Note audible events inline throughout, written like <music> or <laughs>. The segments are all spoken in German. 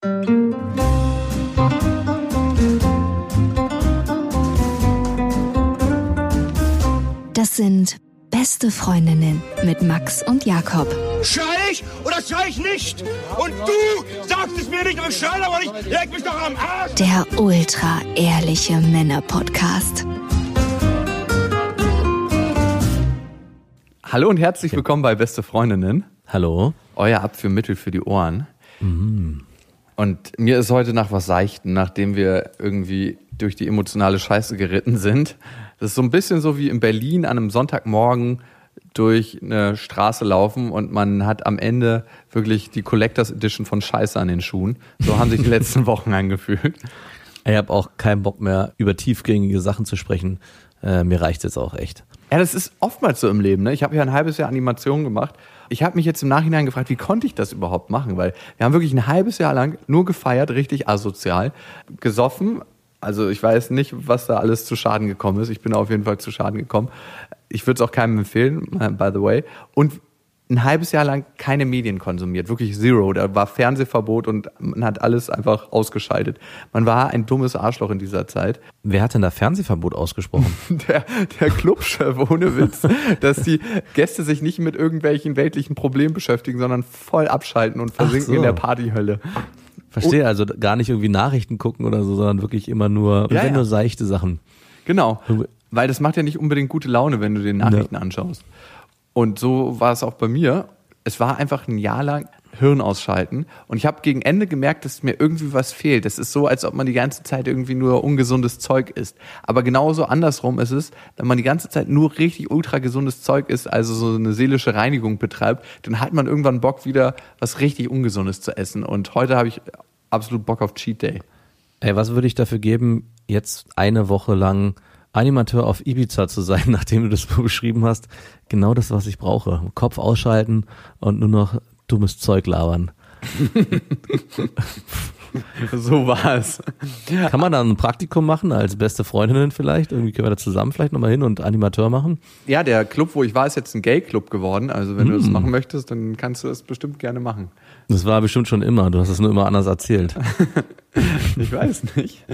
Das sind beste Freundinnen mit Max und Jakob. Schrei ich oder schrei ich nicht? Und du sagst es mir nicht und schrei aber nicht. Leg mich doch am Arsch. Der ultra ehrliche Männer-Podcast. Hallo und herzlich willkommen bei Beste Freundinnen. Hallo. Euer Abführmittel für die Ohren. Und mir ist heute nach was Seichten, nachdem wir irgendwie durch die emotionale Scheiße geritten sind. Das ist so ein bisschen so wie in Berlin an einem Sonntagmorgen durch eine Straße laufen und man hat am Ende wirklich die Collectors Edition von Scheiße an den Schuhen. So haben sich die <laughs> letzten Wochen angefühlt. Ich habe auch keinen Bock mehr, über tiefgängige Sachen zu sprechen. Äh, mir reicht jetzt auch echt. Ja, das ist oftmals so im Leben. Ne? Ich habe ja ein halbes Jahr Animation gemacht. Ich habe mich jetzt im Nachhinein gefragt, wie konnte ich das überhaupt machen? Weil wir haben wirklich ein halbes Jahr lang nur gefeiert, richtig asozial, gesoffen. Also ich weiß nicht, was da alles zu Schaden gekommen ist. Ich bin auf jeden Fall zu Schaden gekommen. Ich würde es auch keinem empfehlen, äh, by the way. Und ein halbes Jahr lang keine Medien konsumiert, wirklich zero. Da war Fernsehverbot und man hat alles einfach ausgeschaltet. Man war ein dummes Arschloch in dieser Zeit. Wer hat denn da Fernsehverbot ausgesprochen? <laughs> Der, der Clubchef, ohne Witz, dass die Gäste sich nicht mit irgendwelchen weltlichen Problemen beschäftigen, sondern voll abschalten und versinken so. in der Partyhölle. Verstehe, also gar nicht irgendwie Nachrichten gucken oder so, sondern wirklich immer nur, Ja, wenn ja. nur seichte Sachen. Genau. Weil das macht ja nicht unbedingt gute Laune, wenn du den Nachrichten Ja. anschaust. Und so war es auch bei mir. Es war einfach ein Jahr lang Hirn ausschalten. Und ich habe gegen Ende gemerkt, dass mir irgendwie was fehlt. Das ist so, als ob man die ganze Zeit irgendwie nur ungesundes Zeug isst. Aber genauso andersrum ist es, wenn man die ganze Zeit nur richtig ultra gesundes Zeug isst, also so eine seelische Reinigung betreibt, dann hat man irgendwann Bock wieder was richtig Ungesundes zu essen. Und heute habe ich absolut Bock auf Cheat Day. Ey, was würde ich dafür geben, jetzt eine Woche lang Animateur auf Ibiza zu sein, <laughs> nachdem du das so beschrieben hast? Genau das, was ich brauche. Kopf ausschalten und nur noch dummes Zeug labern. <laughs> So war es. Kann man da ein Praktikum machen als beste Freundinnen vielleicht? Irgendwie können wir da zusammen vielleicht nochmal hin und Animateur machen? Ja, der Club, wo ich war, ist jetzt ein Gay-Club geworden. Also wenn du Hm. das machen möchtest, dann kannst du das bestimmt gerne machen. Das war bestimmt schon immer. Du hast es nur immer anders erzählt. <laughs> Ich weiß nicht.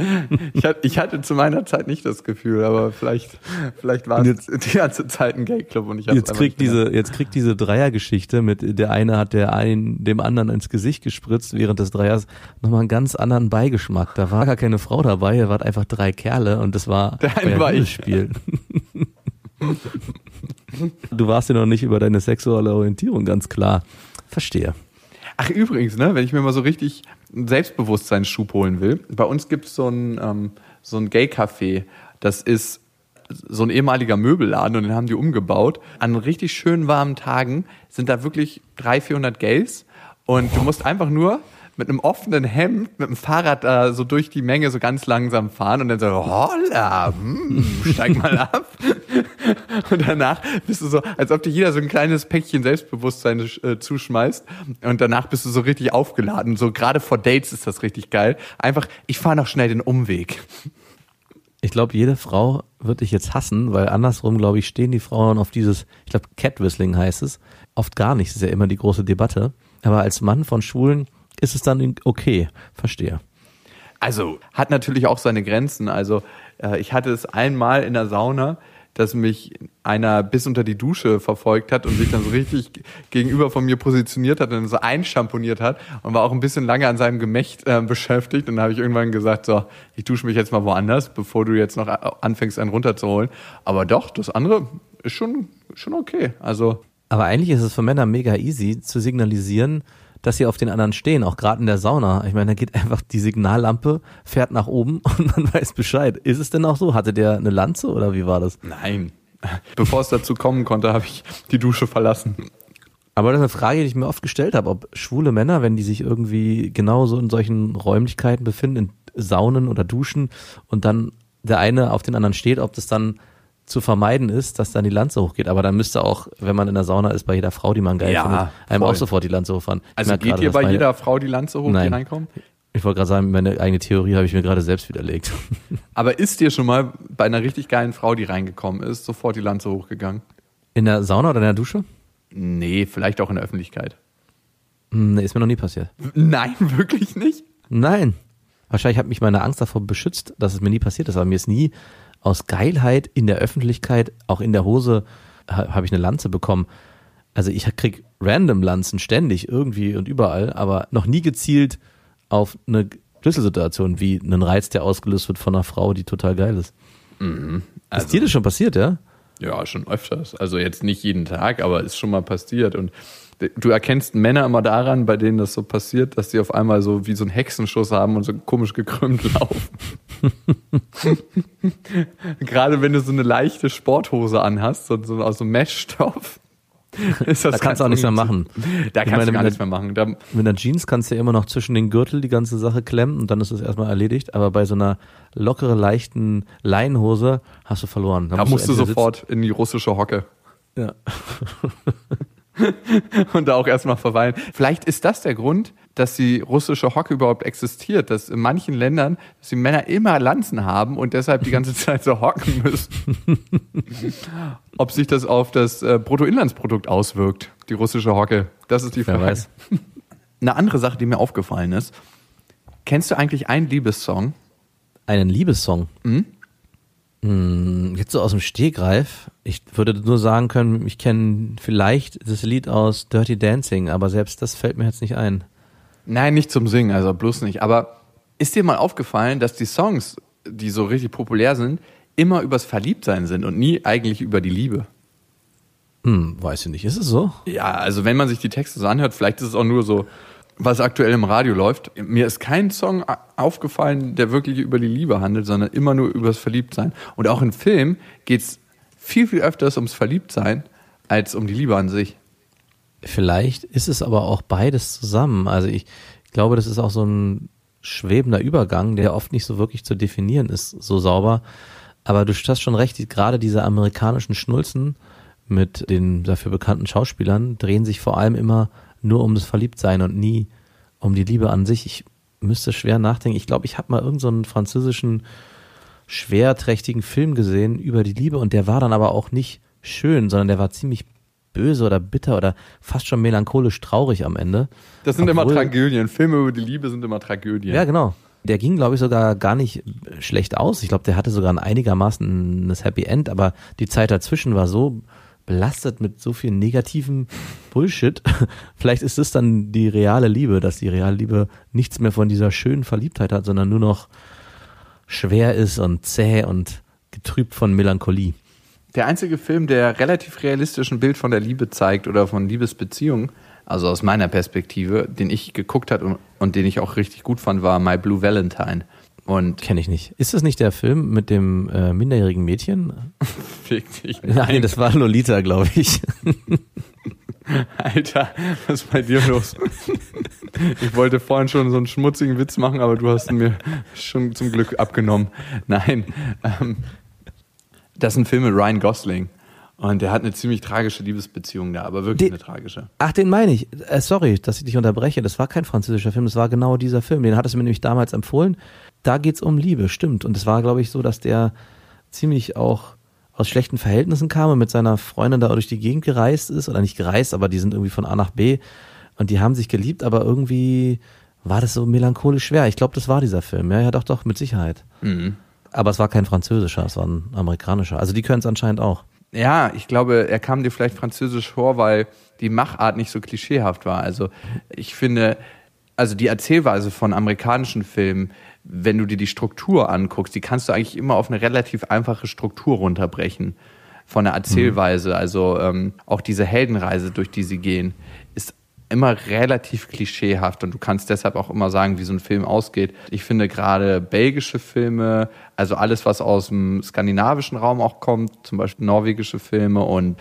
Ich hatte, ich hatte zu meiner Zeit nicht das Gefühl, aber vielleicht, vielleicht war es die ganze Zeit ein Gay-Club und ich Jetzt kriegt diese, jetzt kriegt diese Dreiergeschichte mit der eine hat der einen, dem anderen ins Gesicht gespritzt während des Dreiers nochmal einen ganz anderen Beigeschmack. Da war gar keine Frau dabei, er waren einfach drei Kerle und das war Der euer war <laughs> du warst dir noch nicht über deine sexuelle Orientierung ganz klar. Verstehe. Ach übrigens, ne, wenn ich mir mal so richtig einen Selbstbewusstseinsschub holen will, bei uns gibt's so ein, ähm, so ein Gay-Café, das ist so ein ehemaliger Möbelladen und den haben die umgebaut. An richtig schönen warmen Tagen sind da wirklich 300, 400 Gays und du musst einfach nur mit einem offenen Hemd mit dem Fahrrad da so durch die Menge so ganz langsam fahren und dann so, holla, hm, steig mal <laughs> ab. <laughs> Und danach bist du so, als ob dir jeder so ein kleines Päckchen Selbstbewusstsein äh, zuschmeißt. Und danach bist du so richtig aufgeladen. So gerade vor Dates ist das richtig geil. Einfach, ich fahre noch schnell den Umweg. Ich glaube, jede Frau wird dich jetzt hassen, weil andersrum, glaube ich, stehen die Frauen auf dieses, ich glaube, Catwhistling heißt es, oft gar nicht. Das ist ja immer die große Debatte. Aber als Mann von Schwulen ist es dann okay. Verstehe. Also, hat natürlich auch seine Grenzen. Also, äh, ich hatte es einmal in der Sauna, dass mich einer bis unter die Dusche verfolgt hat und sich dann so richtig gegenüber von mir positioniert hat und so einschamponiert hat und war auch ein bisschen lange an seinem Gemächt äh, beschäftigt. Und dann habe ich irgendwann gesagt, so, ich dusche mich jetzt mal woanders, bevor du jetzt noch äh, anfängst, einen runterzuholen. Aber doch, das andere ist schon, schon okay. Also, Aber eigentlich ist es für Männer mega easy zu signalisieren, dass sie auf den anderen stehen, auch gerade in der Sauna. Ich meine, da geht einfach die Signallampe, fährt nach oben <laughs> und man weiß Bescheid. Ist es denn auch so? Hatte der eine Lanze oder wie war das? nein. <laughs> Bevor es dazu kommen konnte, habe ich die Dusche verlassen. Aber das ist eine Frage, die ich mir oft gestellt habe, ob schwule Männer, wenn die sich irgendwie genauso in solchen Räumlichkeiten befinden, in Saunen oder Duschen und dann der eine auf den anderen steht, ob das dann zu vermeiden ist, dass dann die Lanze hochgeht. Aber dann müsste auch, wenn man in der Sauna ist, bei jeder Frau, die man geil Ja, findet, einem voll. auch sofort die Lanze hochfahren. Also geht dass bei meine- jeder Frau die Lanze hoch, die Nein. reinkommt? Ich wollte gerade sagen, meine eigene Theorie habe ich mir gerade selbst widerlegt. <laughs> Aber ist dir schon mal bei einer richtig geilen Frau, die reingekommen ist, sofort die Lanze hochgegangen? In der Sauna oder in der Dusche? Nee, vielleicht auch in der Öffentlichkeit. Hm, Nee, ist mir noch nie passiert. Nein, <laughs> wirklich nicht? Nein. Wahrscheinlich hat mich meine Angst davor beschützt, dass es mir nie passiert ist, aber mir ist nie aus Geilheit in der Öffentlichkeit, auch in der Hose, ha, habe ich eine Lanze bekommen. Also ich krieg random Lanzen ständig irgendwie und überall, aber noch nie gezielt auf eine Schlüsselsituation wie einen Reiz, der ausgelöst wird von einer Frau, die total geil ist. Also, ist dir das schon passiert, ja? Ja, schon öfters. Also jetzt nicht jeden Tag, aber ist schon mal passiert. Und du erkennst Männer immer daran, bei denen das so passiert, dass sie auf einmal so wie so einen Hexenschuss haben und so komisch gekrümmt <laughs> laufen. <laughs> Gerade wenn du so eine leichte Sporthose anhast, so, so aus so Meshstoff. <laughs> Ist das Da kannst du auch nichts mehr machen. Da Ich kannst meine, du gar nichts mehr machen. Da, Mit einer Jeans kannst du ja immer noch zwischen den Gürtel die ganze Sache klemmen und dann ist es erstmal erledigt. Aber bei so einer lockere, leichten Leinenhose hast du verloren. da musst du entweder sofort in die russische Hocke. sitzen- Ja. <laughs> und da auch erstmal verweilen. Vielleicht ist das der Grund, dass die russische Hocke überhaupt existiert, dass in manchen Ländern, dass die Männer immer Lanzen haben und deshalb die ganze <laughs> Zeit so hocken müssen. <laughs> Ob sich das auf das äh, Bruttoinlandsprodukt auswirkt, die russische Hocke, das ist die Wer Frage. weiß. Eine andere Sache, die mir aufgefallen ist, kennst du eigentlich einen Liebessong? Einen Liebessong. Hm, Jetzt so aus dem Stegreif. Ich würde nur sagen können, ich kenne vielleicht das Lied aus Dirty Dancing, aber selbst das fällt mir jetzt nicht ein. Nein, nicht zum Singen, also bloß nicht. Aber ist dir mal aufgefallen, dass die Songs, die so richtig populär sind, immer übers Verliebtsein sind und nie eigentlich über die Liebe? Hm, weiß ich nicht. Ist es so? Ja, also wenn man sich die Texte so anhört, vielleicht ist es auch nur so, was aktuell im Radio läuft. Mir ist kein Song aufgefallen, der wirklich über die Liebe handelt, sondern immer nur übers Verliebtsein. Und auch in Film geht's viel, viel öfters ums Verliebtsein als um die Liebe an sich. Vielleicht ist es aber auch beides zusammen. Also ich glaube, das ist auch so ein schwebender Übergang, der oft nicht so wirklich zu definieren ist, so sauber. Aber du hast schon recht, gerade diese amerikanischen Schnulzen mit den dafür bekannten Schauspielern drehen sich vor allem immer nur um das Verliebtsein und nie um die Liebe an sich. Ich müsste schwer nachdenken. Ich glaube, ich habe mal irgendeinen so französischen schwerträchtigen Film gesehen über die Liebe und der war dann aber auch nicht schön, sondern der war ziemlich böse oder bitter oder fast schon melancholisch traurig am Ende. Das sind immer Obwohl- Tragödien. Filme über die Liebe sind immer Tragödien. Ja, genau. Der ging, glaube ich, sogar gar nicht schlecht aus. Ich glaube, der hatte sogar ein einigermaßen ein Happy End, aber die Zeit dazwischen war so belastet mit so viel negativen Bullshit. <laughs> Vielleicht ist es dann die reale Liebe, dass die reale Liebe nichts mehr von dieser schönen Verliebtheit hat, sondern nur noch schwer ist und zäh und getrübt von Melancholie. Der einzige Film, der relativ realistisch ein Bild von der Liebe zeigt oder von Liebesbeziehungen, also aus meiner Perspektive, den ich geguckt habe und, und den ich auch richtig gut fand, war My Blue Valentine. Und Kenne ich nicht. Ist das nicht der Film mit dem äh, minderjährigen Mädchen? <laughs> fick dich. Nein, das war Lolita, glaube ich. <laughs> Alter, was ist bei dir los? Ich wollte vorhin schon so einen schmutzigen Witz machen, aber du hast ihn mir schon zum Glück abgenommen. Nein, ähm, das ist ein Film mit Ryan Gosling. Und der hat eine ziemlich tragische Liebesbeziehung da, aber wirklich Die- eine tragische. Ach, den meine ich. Äh, sorry, dass ich dich unterbreche. Das war kein französischer Film, das war genau dieser Film. Den hattest du mir nämlich damals empfohlen. Da geht's um Liebe, stimmt. Und es war, glaube ich, so, dass der ziemlich auch aus schlechten Verhältnissen kam und mit seiner Freundin da durch die Gegend gereist ist. Oder nicht gereist, aber die sind irgendwie von A nach B. Und die haben sich geliebt, aber irgendwie war das so melancholisch schwer. Ich glaube, das war dieser Film. Ja, ja, doch, doch, mit Sicherheit. Aber es war kein französischer, es war ein amerikanischer. Also die können es anscheinend auch. Ja, ich glaube, er kam dir vielleicht französisch vor, weil die Machart nicht so klischeehaft war. Also ich finde, also die Erzählweise von amerikanischen Filmen, wenn du dir die Struktur anguckst, die kannst du eigentlich immer auf eine relativ einfache Struktur runterbrechen. Von der Erzählweise, also ähm, auch diese Heldenreise, durch die sie gehen, ist immer relativ klischeehaft und du kannst deshalb auch immer sagen, wie so ein Film ausgeht. Ich finde gerade belgische Filme, also alles, was aus dem skandinavischen Raum auch kommt, zum Beispiel norwegische Filme und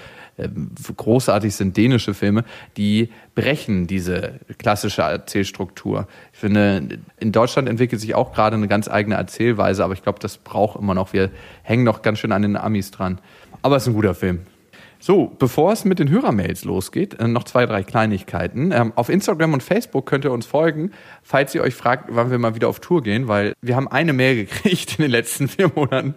großartig sind dänische Filme, die brechen diese klassische Erzählstruktur. Ich finde, in Deutschland entwickelt sich auch gerade eine ganz eigene Erzählweise, aber ich glaube, das braucht immer noch. Wir hängen noch ganz schön an den Amis dran. Aber es ist ein guter Film. So, bevor es mit den Hörermails losgeht, äh, noch zwei, drei Kleinigkeiten. Ähm, auf Instagram und Facebook könnt ihr uns folgen, falls ihr euch fragt, wann wir mal wieder auf Tour gehen, weil wir haben eine Mail <laughs> gekriegt in den letzten vier Monaten,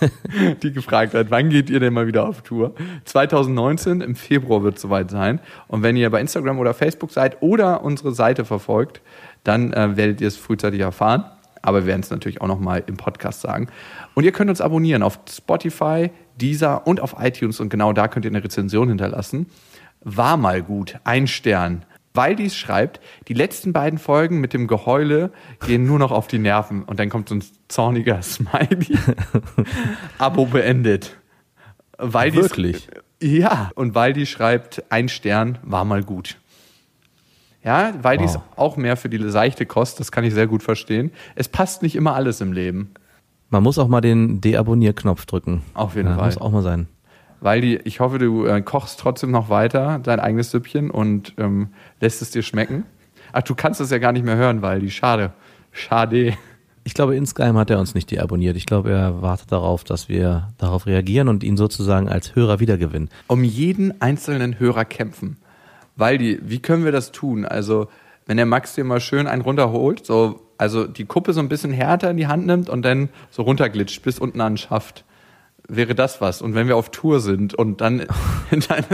<laughs> die gefragt hat, wann geht ihr denn mal wieder auf Tour? 2019, im Februar wird es soweit sein. Und wenn ihr bei Instagram oder Facebook seid oder unsere Seite verfolgt, dann äh, werdet ihr es frühzeitig erfahren. Aber wir werden es natürlich auch nochmal im Podcast sagen. Und ihr könnt uns abonnieren auf Spotify, Deezer und auf iTunes. Und genau da könnt ihr eine Rezension hinterlassen. War mal gut. Ein Stern. Weil dies schreibt, die letzten beiden Folgen mit dem Geheule gehen nur noch auf die Nerven. Und dann kommt so ein zorniger <laughs> Smiley. Abo beendet. Weil dies- Wirklich? ja, und Waldi schreibt, ein Stern war mal gut. Ja, Waldi ist Wow. auch mehr für die seichte Kost, das kann ich sehr gut verstehen. Es passt nicht immer alles im Leben. Man muss auch mal den Deabonnier-Knopf drücken. Auf jeden ja, Fall. Muss auch mal sein. Waldi, ich hoffe, du äh, kochst trotzdem noch weiter dein eigenes Süppchen und ähm, lässt es dir schmecken. Ach, du kannst es ja gar nicht mehr hören, Waldi. Schade. Schade. Ich glaube, insgeheim hat er uns nicht deabonniert. Ich glaube, er wartet darauf, dass wir darauf reagieren und ihn sozusagen als Hörer wiedergewinnen. um jeden einzelnen Hörer kämpfen. Waldi, wie können wir das tun? Also, wenn der Max dir mal schön einen runterholt, so, also die Kuppe so ein bisschen härter in die Hand nimmt und dann so runterglitscht bis unten an den Schaft. Wäre das was? Und wenn wir auf Tour sind und dann, <laughs> dann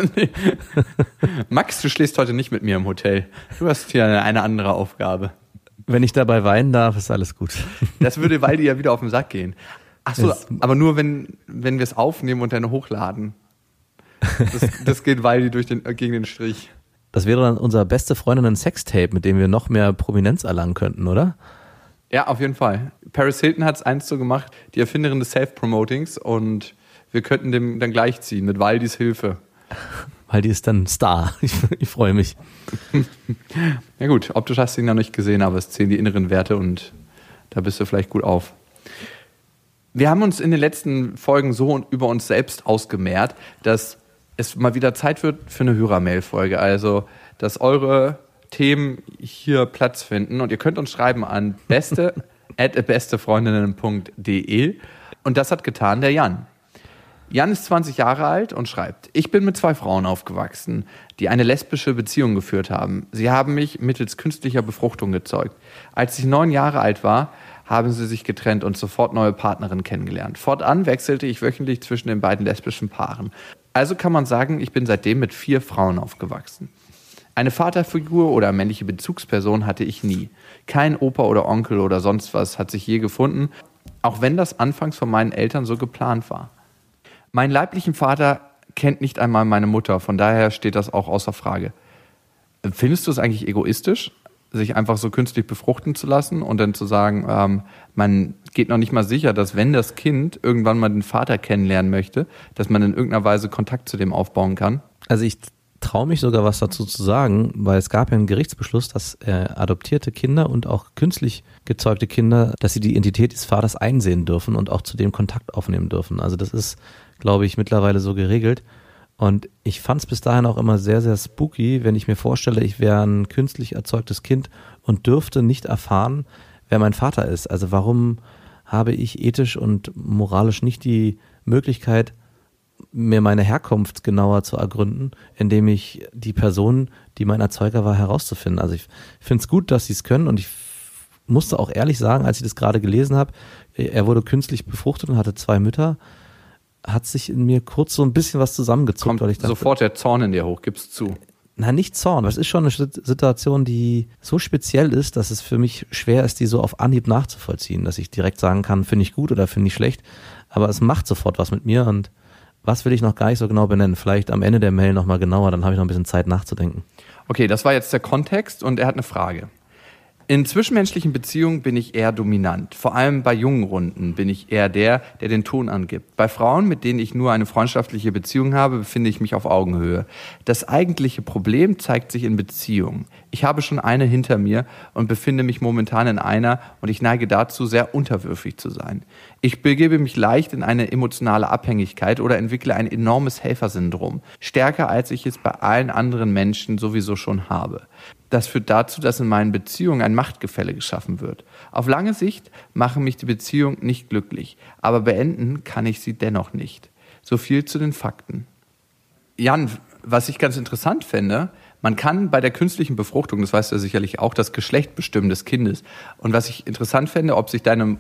Max, du schläfst heute nicht mit mir im Hotel. Du hast hier eine, eine andere Aufgabe. Wenn ich dabei weinen darf, ist alles gut. Das würde Waldi ja wieder auf den Sack gehen. Ach so, Es- aber nur wenn, wenn wir es aufnehmen und dann hochladen. Das, das geht Waldi durch den, gegen den Strich. Das wäre dann unser beste Freundinnen Sextape, mit dem wir noch mehr Prominenz erlangen könnten, oder? Ja, auf jeden Fall. Paris Hilton hat es einst so gemacht, die Erfinderin des Self-Promotings und wir könnten dem dann gleichziehen mit Waldis Hilfe. <laughs> Weil die ist dann Star. <laughs> Ich, ich freue mich. <laughs> Ja gut, optisch hast du ihn noch nicht gesehen, aber es zählen die inneren Werte und da bist du vielleicht gut auf. Wir haben uns in den letzten Folgen so über uns selbst ausgemehrt, dass es mal wieder Zeit wird für eine Hörermail-Folge. Also, dass eure Themen hier Platz finden und ihr könnt uns schreiben an beste <laughs> at bestefreundinnen.de und das hat getan der Jan. Jan ist 20 Jahre alt und schreibt, ich bin mit zwei Frauen aufgewachsen, die eine lesbische Beziehung geführt haben. Sie haben mich mittels künstlicher Befruchtung gezeugt. Als ich neun Jahre alt war, haben sie sich getrennt und sofort neue Partnerinnen kennengelernt. Fortan wechselte ich wöchentlich zwischen den beiden lesbischen Paaren. Also kann man sagen, ich bin seitdem mit vier Frauen aufgewachsen. Eine Vaterfigur oder männliche Bezugsperson hatte ich nie. Kein Opa oder Onkel oder sonst was hat sich je gefunden, auch wenn das anfangs von meinen Eltern so geplant war. Meinen leiblichen Vater kennt nicht einmal meine Mutter, von daher steht das auch außer Frage. Findest du es eigentlich egoistisch, sich einfach so künstlich befruchten zu lassen und dann zu sagen, ähm, man geht noch nicht mal sicher, dass wenn das Kind irgendwann mal den Vater kennenlernen möchte, dass man in irgendeiner Weise Kontakt zu dem aufbauen kann? Also ich traue mich sogar was dazu zu sagen, weil es gab ja einen Gerichtsbeschluss, dass äh, adoptierte Kinder und auch künstlich gezeugte Kinder, dass sie die Identität des Vaters einsehen dürfen und auch zu dem Kontakt aufnehmen dürfen. Also das ist, glaube ich, mittlerweile so geregelt. Und ich fand es bis dahin auch immer sehr, sehr spooky, wenn ich mir vorstelle, ich wäre ein künstlich erzeugtes Kind und dürfte nicht erfahren, wer mein Vater ist. Also warum habe ich ethisch und moralisch nicht die Möglichkeit, mir meine Herkunft genauer zu ergründen, indem ich die Person, die mein Erzeuger war, herauszufinden. Also ich finde es gut, dass sie es können und ich musste auch ehrlich sagen, als ich das gerade gelesen habe, er wurde künstlich befruchtet und hatte zwei Mütter, hat sich in mir kurz so ein bisschen was zusammengezuckt, Kommt weil ich dachte, sofort der Zorn in dir hoch, gib's zu. na nicht Zorn, es ist schon eine Sit- Situation, die so speziell ist, dass es für mich schwer ist, die so auf Anhieb nachzuvollziehen, dass ich direkt sagen kann, finde ich gut oder finde ich schlecht, aber es macht sofort was mit mir und was will ich noch gar nicht so genau benennen. Vielleicht am Ende der Mail nochmal genauer, dann habe ich noch ein bisschen Zeit nachzudenken. Okay, das war jetzt der Kontext und er hat eine Frage. In zwischenmenschlichen Beziehungen bin ich eher dominant. Vor allem bei jungen Runden bin ich eher der, der den Ton angibt. Bei Frauen, mit denen ich nur eine freundschaftliche Beziehung habe, befinde ich mich auf Augenhöhe. Das eigentliche Problem zeigt sich in Beziehungen. Ich habe schon eine hinter mir und befinde mich momentan in einer und ich neige dazu, sehr unterwürfig zu sein. Ich begebe mich leicht in eine emotionale Abhängigkeit oder entwickle ein enormes Helfersyndrom. Stärker als ich es bei allen anderen Menschen sowieso schon habe. Das führt dazu, dass in meinen Beziehungen ein Machtgefälle geschaffen wird. Auf lange Sicht machen mich die Beziehungen nicht glücklich, aber beenden kann ich sie dennoch nicht. So viel zu den Fakten. Jan, was ich ganz interessant fände, man kann bei der künstlichen Befruchtung, das weißt du ja sicherlich auch, das Geschlecht bestimmen des Kindes. Und was ich interessant fände, ob sich deine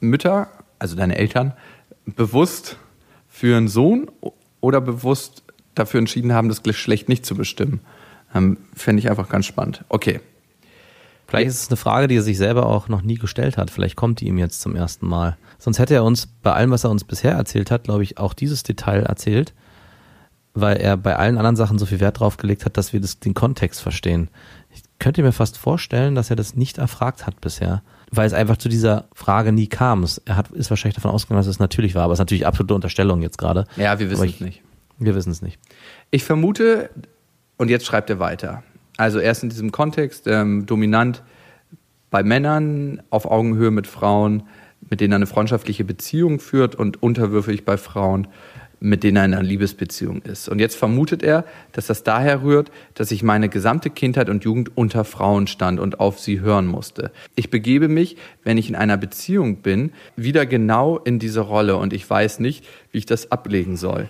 Mütter, also deine Eltern, bewusst für einen Sohn oder bewusst dafür entschieden haben, das Geschlecht nicht zu bestimmen. Ähm, Fände ich einfach ganz spannend. Okay. Vielleicht ist es eine Frage, die er sich selber auch noch nie gestellt hat. Vielleicht kommt die ihm jetzt zum ersten Mal. Sonst hätte er uns bei allem, was er uns bisher erzählt hat, glaube ich, auch dieses Detail erzählt, weil er bei allen anderen Sachen so viel Wert drauf gelegt hat, dass wir das, den Kontext verstehen. Ich könnte mir fast vorstellen, dass er das nicht erfragt hat bisher, weil es einfach zu dieser Frage nie kam. Er hat, ist wahrscheinlich davon ausgegangen, dass es natürlich war, aber es ist natürlich absolute Unterstellung jetzt gerade. Ja, wir wissen Aber es nicht. Wir wissen es nicht. Ich vermute, und jetzt schreibt er weiter. Also erst in diesem Kontext ähm, dominant bei Männern, auf Augenhöhe mit Frauen, mit denen er eine freundschaftliche Beziehung führt und unterwürfig bei Frauen, mit denen er in einer Liebesbeziehung ist. Und jetzt vermutet er, dass das daher rührt, dass ich meine gesamte Kindheit und Jugend unter Frauen stand und auf sie hören musste. Ich begebe mich, wenn ich in einer Beziehung bin, wieder genau in diese Rolle und ich weiß nicht, wie ich das ablegen soll.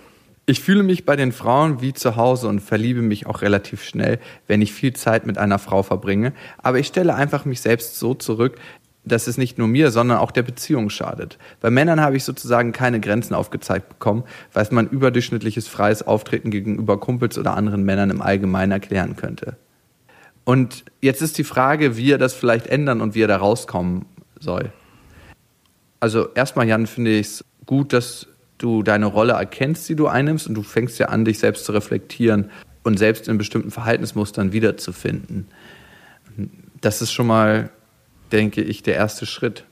Ich fühle mich bei den Frauen wie zu Hause und verliebe mich auch relativ schnell, wenn ich viel Zeit mit einer Frau verbringe. Aber ich stelle einfach mich selbst so zurück, dass es nicht nur mir, sondern auch der Beziehung schadet. Bei Männern habe ich sozusagen keine Grenzen aufgezeigt bekommen, was man überdurchschnittliches freies Auftreten gegenüber Kumpels oder anderen Männern im Allgemeinen erklären könnte. Und jetzt ist die Frage, wie er das vielleicht ändern und wie er da rauskommen soll. Also erstmal, Jan, finde ich es gut, dass du deine Rolle erkennst, die du einnimmst und du fängst ja an, dich selbst zu reflektieren und selbst in bestimmten Verhaltensmustern wiederzufinden. Das ist schon mal, denke ich, der erste Schritt.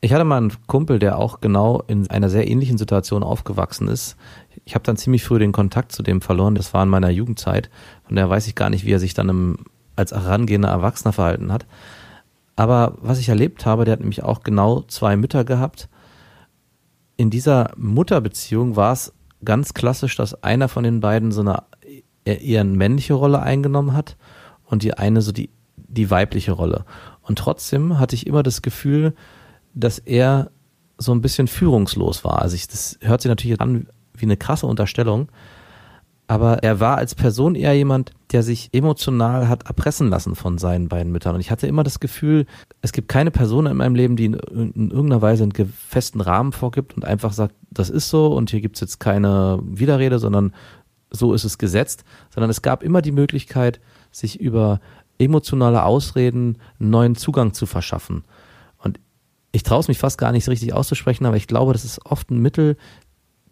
Ich hatte mal einen Kumpel, der auch genau in einer sehr ähnlichen Situation aufgewachsen ist. Ich habe dann ziemlich früh den Kontakt zu dem verloren. Das war in meiner Jugendzeit. Von daher weiß ich gar nicht, wie er sich dann im, als herangehender Erwachsener verhalten hat. Aber was ich erlebt habe, der hat nämlich auch genau zwei Mütter gehabt. In dieser Mutterbeziehung war es ganz klassisch, dass einer von den beiden so eine eher eine männliche Rolle eingenommen hat und die eine so die, die weibliche Rolle. Und trotzdem hatte ich immer das Gefühl, dass er so ein bisschen führungslos war. Also ich, das hört sich natürlich an wie eine krasse Unterstellung, aber er war als Person eher jemand, der sich emotional hat erpressen lassen von seinen beiden Müttern. Und ich hatte immer das Gefühl, es gibt keine Person in meinem Leben, die in, in irgendeiner Weise einen festen Rahmen vorgibt und einfach sagt, das ist so und hier gibt's jetzt keine Widerrede, sondern so ist es gesetzt, sondern es gab immer die Möglichkeit, sich über emotionale Ausreden einen neuen Zugang zu verschaffen. Und ich traue es mich fast gar nicht so richtig auszusprechen, aber ich glaube, das ist oft ein Mittel,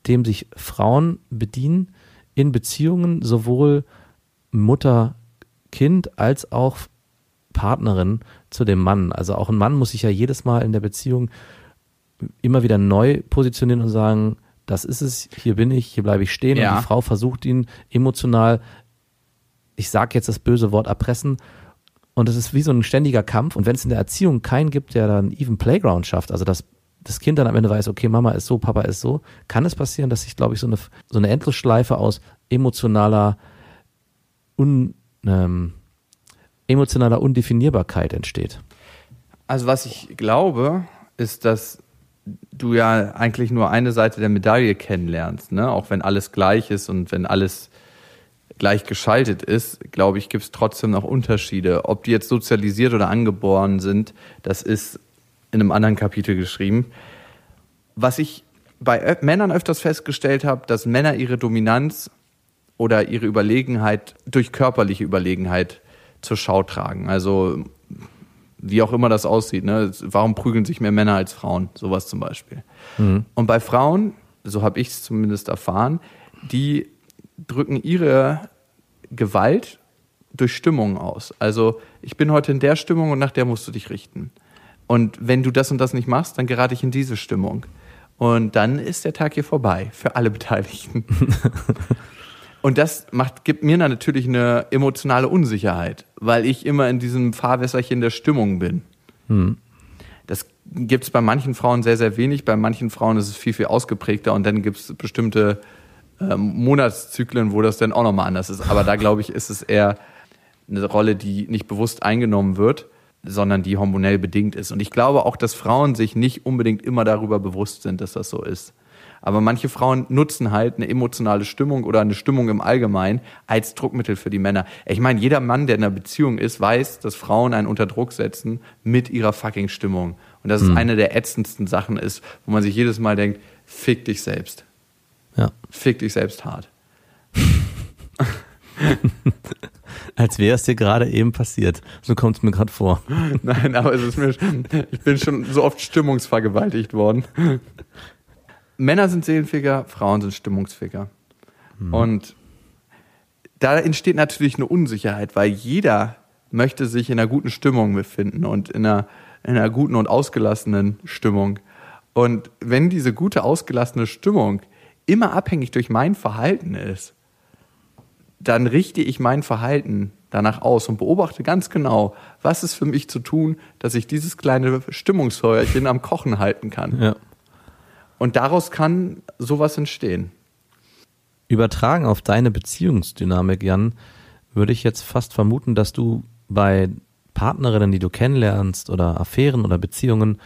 dem sich Frauen bedienen in Beziehungen, sowohl Mutter, Kind als auch Partnerin zu dem Mann. Also auch ein Mann muss sich ja jedes Mal in der Beziehung immer wieder neu positionieren und sagen, das ist es, hier bin ich, hier bleibe ich stehen. Ja. Und die Frau versucht ihn emotional, ich sage jetzt das böse Wort, erpressen. Und es ist wie so ein ständiger Kampf. Und wenn es in der Erziehung keinen gibt, der dann even Playground schafft, also dass das Kind dann am Ende weiß, okay, Mama ist so, Papa ist so, kann es passieren, dass sich, glaube ich, so eine, so eine Endlosschleife aus emotionaler, un, ähm, emotionaler Undefinierbarkeit entsteht. Also was ich glaube, ist, dass du ja eigentlich nur eine Seite der Medaille kennenlernst, ne? Auch wenn alles gleich ist und wenn alles gleich geschaltet ist, glaube ich, gibt es trotzdem noch Unterschiede. Ob die jetzt sozialisiert oder angeboren sind, das ist in einem anderen Kapitel geschrieben. Was ich bei Männern öfters festgestellt habe, dass Männer ihre Dominanz oder ihre Überlegenheit durch körperliche Überlegenheit zur Schau tragen. Also wie auch immer das aussieht. Ne? Warum prügeln sich mehr Männer als Frauen? Sowas zum Beispiel. Und bei Frauen, so habe ich es zumindest erfahren, die drücken ihre Gewalt durch Stimmung aus. Also ich bin heute in der Stimmung und nach der musst du dich richten. Und wenn du das und das nicht machst, dann gerate ich in diese Stimmung. Und dann ist der Tag hier vorbei für alle Beteiligten. <laughs> Und das macht, gibt mir natürlich eine emotionale Unsicherheit, weil ich immer in diesem Fahrwässerchen der Stimmung bin. Das gibt es bei manchen Frauen sehr, sehr wenig. Bei manchen Frauen ist es viel, viel ausgeprägter. Und dann gibt es bestimmte ähm, Monatszyklen, wo das dann auch nochmal anders ist. Aber da glaube ich, ist es eher eine Rolle, die nicht bewusst eingenommen wird, sondern die hormonell bedingt ist. Und ich glaube auch, dass Frauen sich nicht unbedingt immer darüber bewusst sind, dass das so ist. Aber manche Frauen nutzen halt eine emotionale Stimmung oder eine Stimmung im Allgemeinen als Druckmittel für die Männer. Ich meine, jeder Mann, der in einer Beziehung ist, weiß, dass Frauen einen unter Druck setzen mit ihrer fucking Stimmung. Und dass es eine der ätzendsten Sachen ist, wo man sich jedes Mal denkt, fick dich selbst. Ja. Fick dich selbst hart. <laughs> <laughs> Als wäre es dir gerade eben passiert. So kommt es mir gerade vor. <laughs> Nein, aber es ist mir, ich bin schon so oft stimmungsvergewaltigt worden. <laughs> Männer sind seelenfähiger, Frauen sind stimmungsfähiger. Mhm. Und da entsteht natürlich eine Unsicherheit, weil jeder möchte sich in einer guten Stimmung befinden und in einer, in einer guten und ausgelassenen Stimmung. Und wenn diese gute, ausgelassene Stimmung immer abhängig durch mein Verhalten ist, dann richte ich mein Verhalten danach aus und beobachte ganz genau, was ist für mich zu tun, dass ich dieses kleine Stimmungsfeuerchen am Kochen halten kann. Ja. Und daraus kann sowas entstehen. Übertragen auf deine Beziehungsdynamik, Jan, würde ich jetzt fast vermuten, dass du bei Partnerinnen, die du kennenlernst oder Affären oder Beziehungen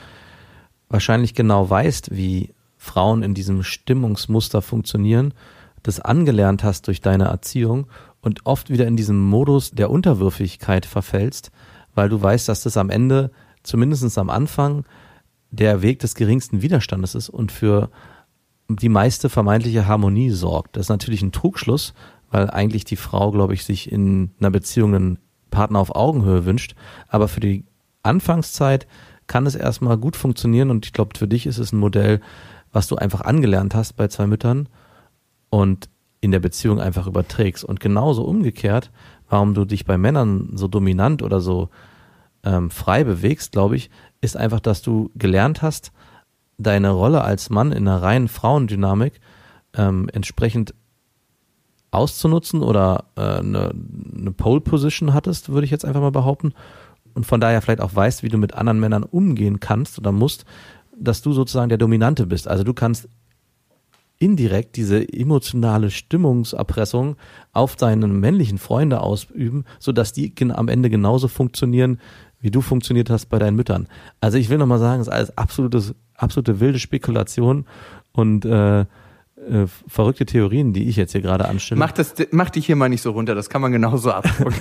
wahrscheinlich genau weißt, wie Frauen in diesem Stimmungsmuster funktionieren, das angelernt hast durch deine Erziehung und oft wieder in diesem Modus der Unterwürfigkeit verfällst, weil du weißt, dass das am Ende, zumindest am Anfang, der Weg des geringsten Widerstandes ist und für die meiste vermeintliche Harmonie sorgt. Das ist natürlich ein Trugschluss, weil eigentlich die Frau, glaube ich, sich in einer Beziehung einen Partner auf Augenhöhe wünscht. Aber für die Anfangszeit kann es erstmal gut funktionieren und ich glaube, für dich ist es ein Modell, was du einfach angelernt hast bei zwei Müttern und in der Beziehung einfach überträgst. Und genauso umgekehrt, warum du dich bei Männern so dominant oder so ähm, frei bewegst, glaube ich, ist einfach, dass du gelernt hast, deine Rolle als Mann in einer reinen Frauendynamik ähm, entsprechend auszunutzen oder äh, eine, eine Pole Position hattest, würde ich jetzt einfach mal behaupten. Und von daher vielleicht auch weißt, wie du mit anderen Männern umgehen kannst oder musst, dass du sozusagen der Dominante bist. Also du kannst indirekt diese emotionale Stimmungserpressung auf deine männlichen Freunde ausüben, sodass die am Ende genauso funktionieren, wie du funktioniert hast bei deinen Müttern. Also ich will nochmal sagen, es ist alles absolutes, absolute wilde Spekulation und äh, äh, verrückte Theorien, die ich jetzt hier gerade anstelle. Mach, das, mach dich hier mal nicht so runter, das kann man genauso abdrucken.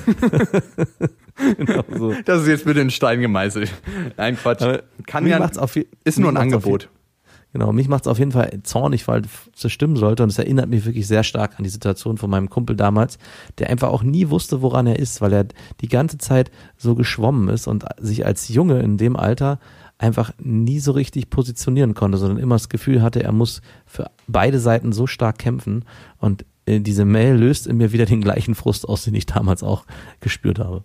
<laughs> genau so. Das ist jetzt bitte in Stein gemeißelt. Nein, Quatsch. kann ja, auf, ist nur ein Angebot. Genau, mich macht es auf jeden Fall zornig, weil es stimmen sollte. Und es erinnert mich wirklich sehr stark an die Situation von meinem Kumpel damals, der einfach auch nie wusste, woran er ist, weil er die ganze Zeit so geschwommen ist und sich als Junge in dem Alter einfach nie so richtig positionieren konnte, sondern immer das Gefühl hatte, er muss für beide Seiten so stark kämpfen. Und äh, diese Mail löst in mir wieder den gleichen Frust aus, den ich damals auch gespürt habe.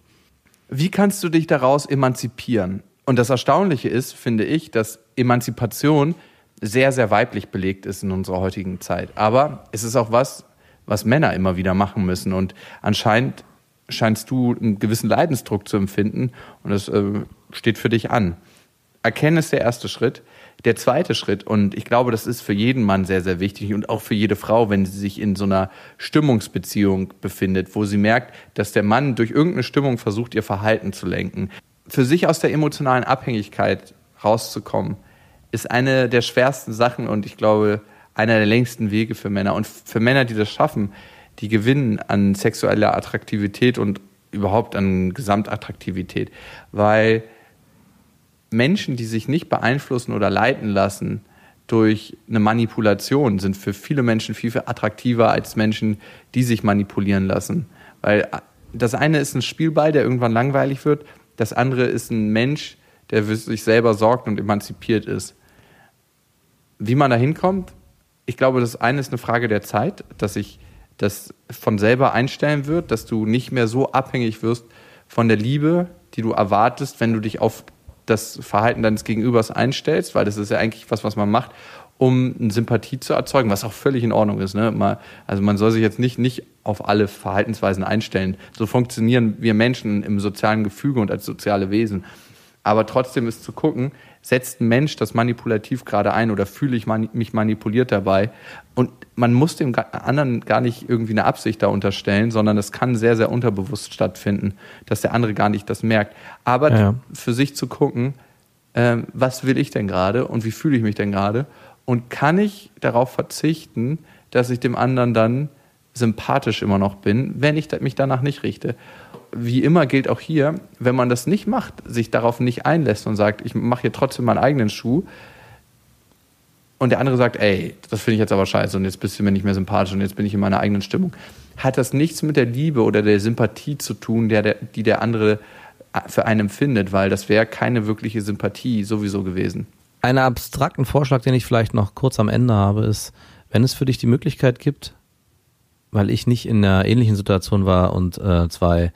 Wie kannst du dich daraus emanzipieren? Und das Erstaunliche ist, finde ich, dass Emanzipation sehr, sehr weiblich belegt ist in unserer heutigen Zeit. Aber es ist auch was, was Männer immer wieder machen müssen. Und anscheinend scheinst du einen gewissen Leidensdruck zu empfinden und das äh, steht für dich an. Erkennen ist der erste Schritt. Der zweite Schritt, und ich glaube, das ist für jeden Mann sehr, sehr wichtig und auch für jede Frau, wenn sie sich in so einer Stimmungsbeziehung befindet, wo sie merkt, dass der Mann durch irgendeine Stimmung versucht, ihr Verhalten zu lenken. Für sich aus der emotionalen Abhängigkeit rauszukommen, ist eine der schwersten Sachen und ich glaube, einer der längsten Wege für Männer. Und für Männer, die das schaffen, die gewinnen an sexueller Attraktivität und überhaupt an Gesamtattraktivität. Weil Menschen, die sich nicht beeinflussen oder leiten lassen durch eine Manipulation, sind für viele Menschen viel, viel attraktiver als Menschen, die sich manipulieren lassen. Weil das eine ist ein Spielball, der irgendwann langweilig wird. Das andere ist ein Mensch, der für sich selber sorgt und emanzipiert ist. Wie man da hinkommt, ich glaube, das eine ist eine Frage der Zeit, dass sich das von selber einstellen wird, dass du nicht mehr so abhängig wirst von der Liebe, die du erwartest, wenn du dich auf das Verhalten deines Gegenübers einstellst, weil das ist ja eigentlich was, was man macht, um eine Sympathie zu erzeugen, was auch völlig in Ordnung ist. Ne? Mal, also man soll sich jetzt nicht, nicht auf alle Verhaltensweisen einstellen. So funktionieren wir Menschen im sozialen Gefüge und als soziale Wesen. Aber trotzdem ist zu gucken, setzt ein Mensch das manipulativ gerade ein oder fühle ich mich manipuliert dabei? Und man muss dem anderen gar nicht irgendwie eine Absicht da unterstellen, sondern es kann sehr, sehr unterbewusst stattfinden, dass der andere gar nicht das merkt. Aber ja. für sich zu gucken, äh, was will ich denn gerade und wie fühle ich mich denn gerade? Und kann ich darauf verzichten, dass ich dem anderen dann sympathisch immer noch bin, wenn ich mich danach nicht richte? wie immer gilt auch hier, wenn man das nicht macht, sich darauf nicht einlässt und sagt, ich mache hier trotzdem meinen eigenen Schuh und der andere sagt, ey, das finde ich jetzt aber scheiße und jetzt bist du mir nicht mehr sympathisch und jetzt bin ich in meiner eigenen Stimmung, hat das nichts mit der Liebe oder der Sympathie zu tun, der, der, die der andere für einen empfindet, weil das wäre keine wirkliche Sympathie sowieso gewesen. Einen abstrakten Vorschlag, den ich vielleicht noch kurz am Ende habe, ist, wenn es für dich die Möglichkeit gibt, weil ich nicht in einer ähnlichen Situation war und äh, zwei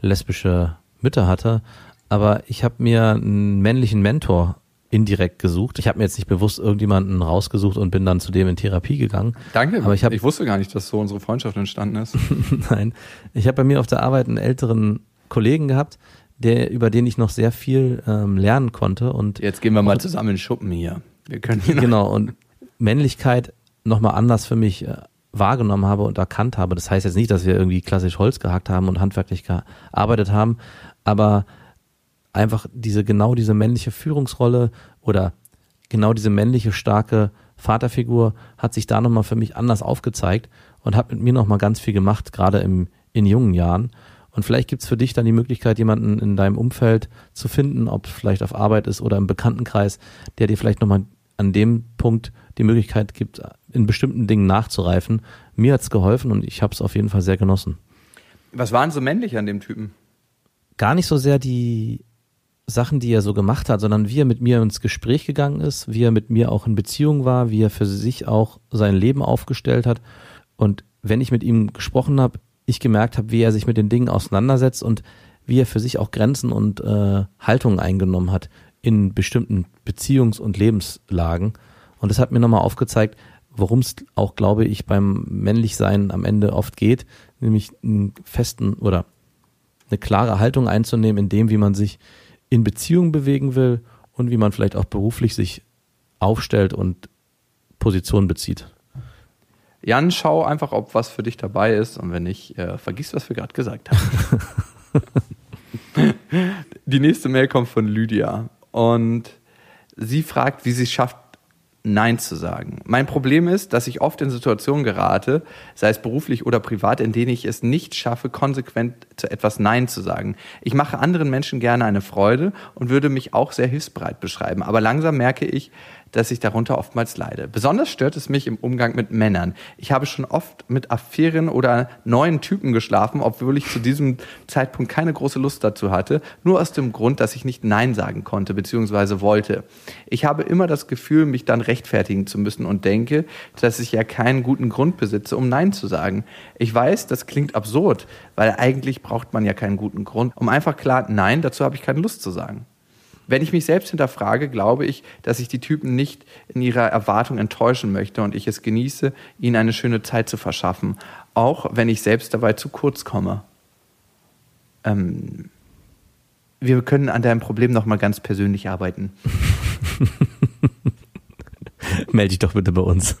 lesbische Mütter hatte, aber ich habe mir einen männlichen Mentor indirekt gesucht. Ich habe mir jetzt nicht bewusst irgendjemanden rausgesucht und bin dann zu dem in Therapie gegangen. Danke, aber ich, hab, ich wusste gar nicht, dass so unsere Freundschaft entstanden ist. <laughs> Nein, ich habe bei mir auf der Arbeit einen älteren Kollegen gehabt, der über den ich noch sehr viel ähm, lernen konnte und jetzt gehen wir mal zusammen in Schuppen hier. Wir können hier genau und Männlichkeit nochmal anders für mich äh, wahrgenommen habe und erkannt habe. Das heißt jetzt nicht, dass wir irgendwie klassisch Holz gehackt haben und handwerklich gearbeitet haben, aber einfach diese genau diese männliche Führungsrolle oder genau diese männliche starke Vaterfigur hat sich da nochmal für mich anders aufgezeigt und hat mit mir nochmal ganz viel gemacht, gerade im, in jungen Jahren. Und vielleicht gibt's für dich dann die Möglichkeit, jemanden in deinem Umfeld zu finden, ob vielleicht auf Arbeit ist oder im Bekanntenkreis, der dir vielleicht nochmal an dem Punkt die Möglichkeit gibt, in bestimmten Dingen nachzureifen. Mir hat's geholfen und ich habe es auf jeden Fall sehr genossen. Was waren so männlich an dem Typen? Gar nicht so sehr die Sachen, die er so gemacht hat, sondern wie er mit mir ins Gespräch gegangen ist, wie er mit mir auch in Beziehung war, wie er für sich auch sein Leben aufgestellt hat. Und wenn ich mit ihm gesprochen habe, ich gemerkt habe, wie er sich mit den Dingen auseinandersetzt und wie er für sich auch Grenzen und äh, Haltungen eingenommen hat in bestimmten Beziehungs- und Lebenslagen. Und das hat mir nochmal aufgezeigt, worum es auch, glaube ich, beim Männlichsein am Ende oft geht, nämlich einen festen oder eine klare Haltung einzunehmen in dem, wie man sich in Beziehung bewegen will und wie man vielleicht auch beruflich sich aufstellt und Position bezieht. Jan, schau einfach, ob was für dich dabei ist und wenn nicht, äh, vergiss, was wir gerade gesagt haben. <laughs> Die nächste Mail kommt von Lydia und sie fragt, wie sie es schafft, Nein zu sagen. Mein Problem ist, dass ich oft in Situationen gerate, sei es beruflich oder privat, in denen ich es nicht schaffe, konsequent zu etwas Nein zu sagen. Ich mache anderen Menschen gerne eine Freude und würde mich auch sehr hilfsbereit beschreiben. Aber langsam merke ich, dass ich darunter oftmals leide. Besonders stört es mich im Umgang mit Männern. Ich habe schon oft mit Affären oder neuen Typen geschlafen, obwohl ich zu diesem Zeitpunkt keine große Lust dazu hatte, nur aus dem Grund, dass ich nicht Nein sagen konnte bzw. wollte. Ich habe immer das Gefühl, mich dann rechtfertigen zu müssen und denke, dass ich ja keinen guten Grund besitze, um Nein zu sagen. Ich weiß, das klingt absurd, weil eigentlich braucht man ja keinen guten Grund, um einfach klar Nein, dazu habe ich keine Lust zu sagen. Wenn ich mich selbst hinterfrage, glaube ich, dass ich die Typen nicht in ihrer Erwartung enttäuschen möchte und ich es genieße, ihnen eine schöne Zeit zu verschaffen, auch wenn ich selbst dabei zu kurz komme. Ähm, wir können an deinem Problem nochmal ganz persönlich arbeiten. <laughs> Melde dich doch bitte bei uns.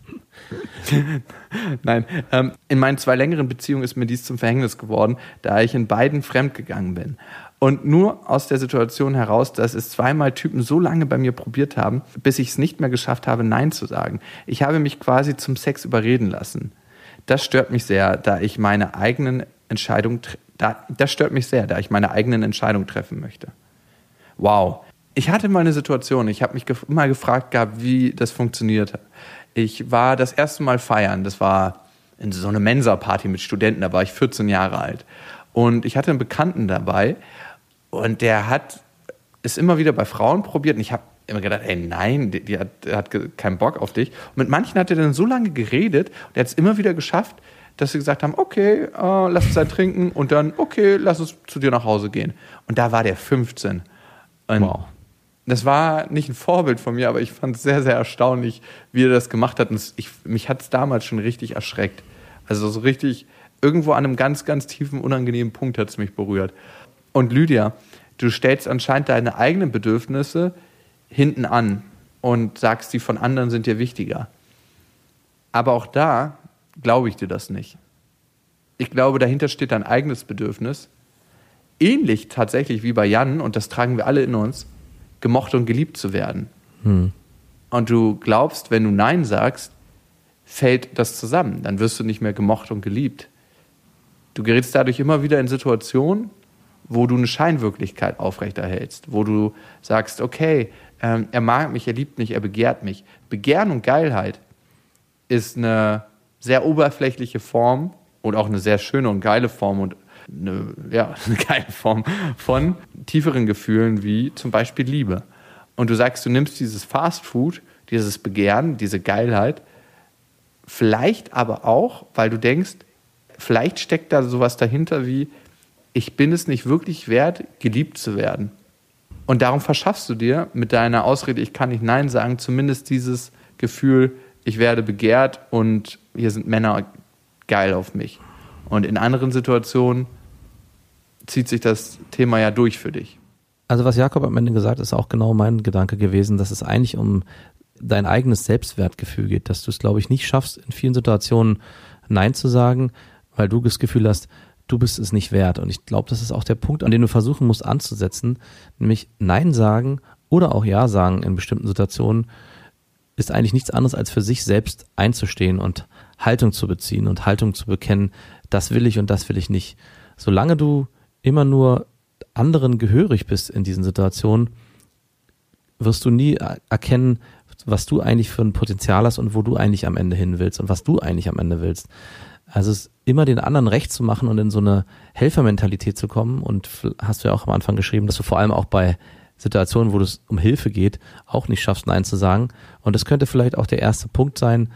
Nein, ähm, in meinen zwei längeren Beziehungen ist mir dies zum Verhängnis geworden, da ich in beiden fremdgegangen bin. Und nur aus der Situation heraus, dass es zweimal Typen so lange bei mir probiert haben, bis ich es nicht mehr geschafft habe, Nein zu sagen. Ich habe mich quasi zum Sex überreden lassen. Das stört mich sehr, da ich meine eigenen Entscheidungen, da, das stört mich sehr, da ich meine eigenen Entscheidungen treffen möchte. Wow. Ich hatte mal eine Situation, ich habe mich gef mal gefragt gehabt, wie das funktioniert. Ich war das erste Mal feiern, das war in so eine Mensa-Party mit Studenten, da war ich 14 Jahre alt. Und ich hatte einen Bekannten dabei und der hat es immer wieder bei Frauen probiert und ich habe immer gedacht, ey, nein, die, die hat, hat keinen Bock auf dich. Und mit manchen hat er dann so lange geredet und er hat es immer wieder geschafft, dass sie gesagt haben, okay, äh, lass uns ein trinken und dann, okay, lass uns zu dir nach Hause gehen. Und da war der 15. Und wow. Das war nicht ein Vorbild von mir, aber ich fand es sehr, sehr erstaunlich, wie er das gemacht hat. Und ich, mich hat es damals schon richtig erschreckt. Also so richtig, irgendwo an einem ganz, ganz tiefen, unangenehmen Punkt hat es mich berührt. Und Lydia, du stellst anscheinend deine eigenen Bedürfnisse hinten an und sagst, die von anderen sind dir wichtiger. Aber auch da glaube ich dir das nicht. Ich glaube, dahinter steht dein eigenes Bedürfnis. Ähnlich tatsächlich wie bei Jan, und das tragen wir alle in uns, gemocht und geliebt zu werden. Hm. Und du glaubst, wenn du Nein sagst, fällt das zusammen. Dann wirst du nicht mehr gemocht und geliebt. Du gerätst dadurch immer wieder in Situationen, wo du eine Scheinwirklichkeit aufrechterhältst, wo du sagst, okay, ähm, er mag mich, er liebt mich, er begehrt mich. Begehren und Geilheit ist eine sehr oberflächliche Form und auch eine sehr schöne und geile Form und eine, ja, <laughs> eine geile Form von tieferen Gefühlen wie zum Beispiel Liebe. Und du sagst, du nimmst dieses Fast Food, dieses Begehren, diese Geilheit, vielleicht aber auch, weil du denkst, vielleicht steckt da sowas dahinter wie, ich bin es nicht wirklich wert, geliebt zu werden. Und darum verschaffst du dir mit deiner Ausrede, ich kann nicht Nein sagen, zumindest dieses Gefühl, ich werde begehrt und hier sind Männer geil auf mich. Und in anderen Situationen zieht sich das Thema ja durch für dich. Also was Jakob am Ende gesagt hat, ist auch genau mein Gedanke gewesen, dass es eigentlich um dein eigenes Selbstwertgefühl geht, dass du es, glaube ich, nicht schaffst, in vielen Situationen Nein zu sagen, weil du das Gefühl hast, du bist es nicht wert. Und ich glaube, das ist auch der Punkt, an den du versuchen musst anzusetzen, nämlich Nein sagen oder auch Ja sagen in bestimmten Situationen ist eigentlich nichts anderes als für sich selbst einzustehen und Haltung zu beziehen und Haltung zu bekennen, das will ich und das will ich nicht. Solange du immer nur anderen gehörig bist in diesen Situationen, wirst du nie erkennen, was du eigentlich für ein Potenzial hast und wo du eigentlich am Ende hin willst und was du eigentlich am Ende willst. Also es immer den anderen recht zu machen und in so eine Helfermentalität zu kommen. Und hast du ja auch am Anfang geschrieben, dass du vor allem auch bei Situationen, wo es um Hilfe geht, auch nicht schaffst, Nein zu sagen. Und das könnte vielleicht auch der erste Punkt sein,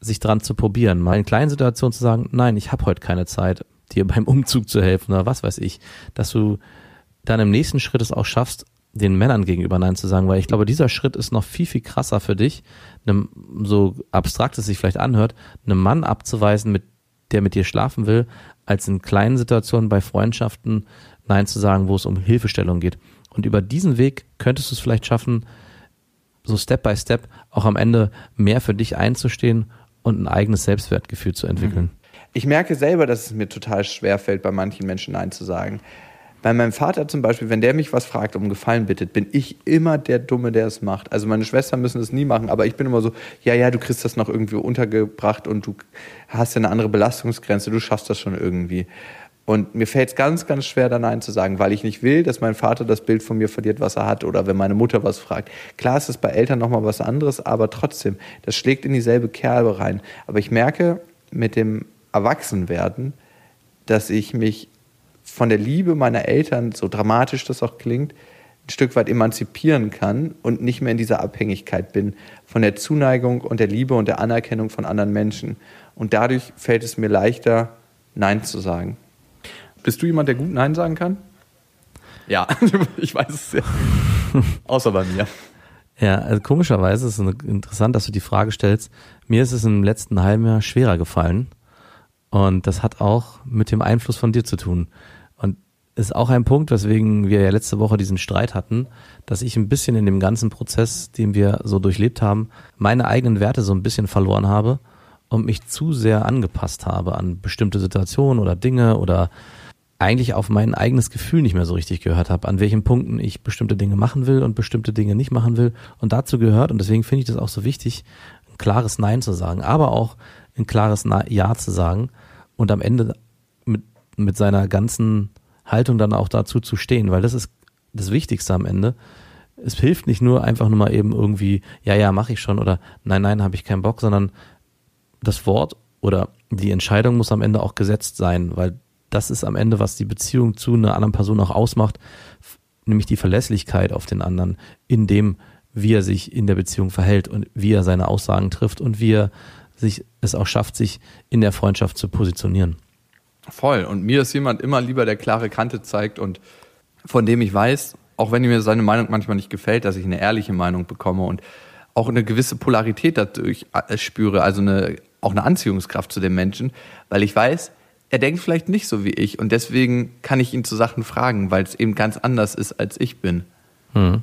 sich dran zu probieren, mal in kleinen Situationen zu sagen, nein, ich habe heute keine Zeit, dir <laughs> beim Umzug zu helfen oder was weiß ich, dass du dann im nächsten Schritt es auch schaffst, den Männern gegenüber Nein zu sagen, weil ich glaube, dieser Schritt ist noch viel, viel krasser für dich, einem, so abstrakt es sich vielleicht anhört, einem Mann abzuweisen, mit, der mit dir schlafen will, als in kleinen Situationen bei Freundschaften Nein zu sagen, wo es um Hilfestellung geht. Und über diesen Weg könntest du es vielleicht schaffen, so Step by Step auch am Ende mehr für dich einzustehen und ein eigenes Selbstwertgefühl zu entwickeln. Mhm. Ich merke selber, dass es mir total schwer fällt, bei manchen Menschen Nein zu sagen. Bei meinem Vater zum Beispiel, wenn der mich was fragt, um Gefallen bittet, bin ich immer der Dumme, der es macht. Also meine Schwestern müssen es nie machen, aber ich bin immer so, ja, ja, du kriegst das noch irgendwie untergebracht und du hast ja eine andere Belastungsgrenze, du schaffst das schon irgendwie. Und mir fällt es ganz, ganz schwer, da Nein zu sagen, weil ich nicht will, dass mein Vater das Bild von mir verliert, was er hat, oder wenn meine Mutter was fragt. Klar ist es bei Eltern nochmal was anderes, aber trotzdem, das schlägt in dieselbe Kerbe rein. Aber ich merke mit dem Erwachsenwerden, dass ich mich von der Liebe meiner Eltern, so dramatisch das auch klingt, ein Stück weit emanzipieren kann und nicht mehr in dieser Abhängigkeit bin von der Zuneigung und der Liebe und der Anerkennung von anderen Menschen. Und dadurch fällt es mir leichter, Nein zu sagen. Bist du jemand, der gut Nein sagen kann? Ja, <laughs> ich weiß es ja. Außer bei mir. Ja, also komischerweise ist es interessant, dass du die Frage stellst. Mir ist es im letzten halben Jahr schwerer gefallen. Und das hat auch mit dem Einfluss von dir zu tun. Und ist auch ein Punkt, weswegen wir ja letzte Woche diesen Streit hatten, dass ich ein bisschen in dem ganzen Prozess, den wir so durchlebt haben, meine eigenen Werte so ein bisschen verloren habe und mich zu sehr angepasst habe an bestimmte Situationen oder Dinge oder eigentlich auf mein eigenes Gefühl nicht mehr so richtig gehört habe, an welchen Punkten ich bestimmte Dinge machen will und bestimmte Dinge nicht machen will. Und dazu gehört, und deswegen finde ich das auch so wichtig, ein klares Nein zu sagen, aber auch ein klares Ja zu sagen und am Ende mit, mit seiner ganzen Haltung dann auch dazu zu stehen, weil das ist das Wichtigste am Ende. Es hilft nicht nur einfach nur mal eben irgendwie, ja, ja, mache ich schon oder nein, nein, habe ich keinen Bock, sondern das Wort oder die Entscheidung muss am Ende auch gesetzt sein, weil das ist am Ende, was die Beziehung zu einer anderen Person auch ausmacht, nämlich die Verlässlichkeit auf den anderen, in dem, wie er sich in der Beziehung verhält und wie er seine Aussagen trifft und wie er sich es auch schafft, sich in der Freundschaft zu positionieren. Voll. Und mir ist jemand immer lieber, der klare Kante zeigt und von dem ich weiß, auch wenn mir seine Meinung manchmal nicht gefällt, dass ich eine ehrliche Meinung bekomme und auch eine gewisse Polarität dadurch äh, spüre, also eine, auch eine Anziehungskraft zu dem Menschen, weil ich weiß, er denkt vielleicht nicht so wie ich und deswegen kann ich ihn zu Sachen fragen, weil es eben ganz anders ist, als ich bin. Mhm.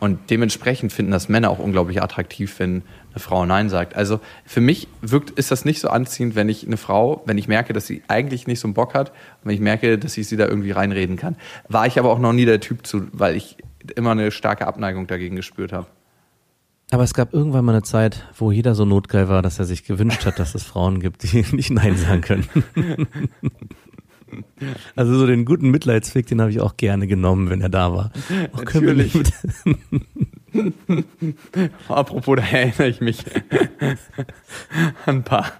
Und dementsprechend finden das Männer auch unglaublich attraktiv, wenn eine Frau Nein sagt. Also für mich wirkt, ist das nicht so anziehend, wenn ich eine Frau, wenn ich merke, dass sie eigentlich nicht so einen Bock hat wenn ich merke, dass ich sie da irgendwie reinreden kann. War ich aber auch noch nie der Typ zu, weil ich immer eine starke Abneigung dagegen gespürt habe. Aber es gab irgendwann mal eine Zeit, wo jeder so notgeil war, dass er sich gewünscht hat, dass es Frauen gibt, die <laughs> nicht Nein sagen können. <laughs> Also so den guten Mitleidsfick, den habe ich auch gerne genommen, wenn er da war. Auch Natürlich. nicht- <laughs> Apropos, da erinnere ich mich an ein paar.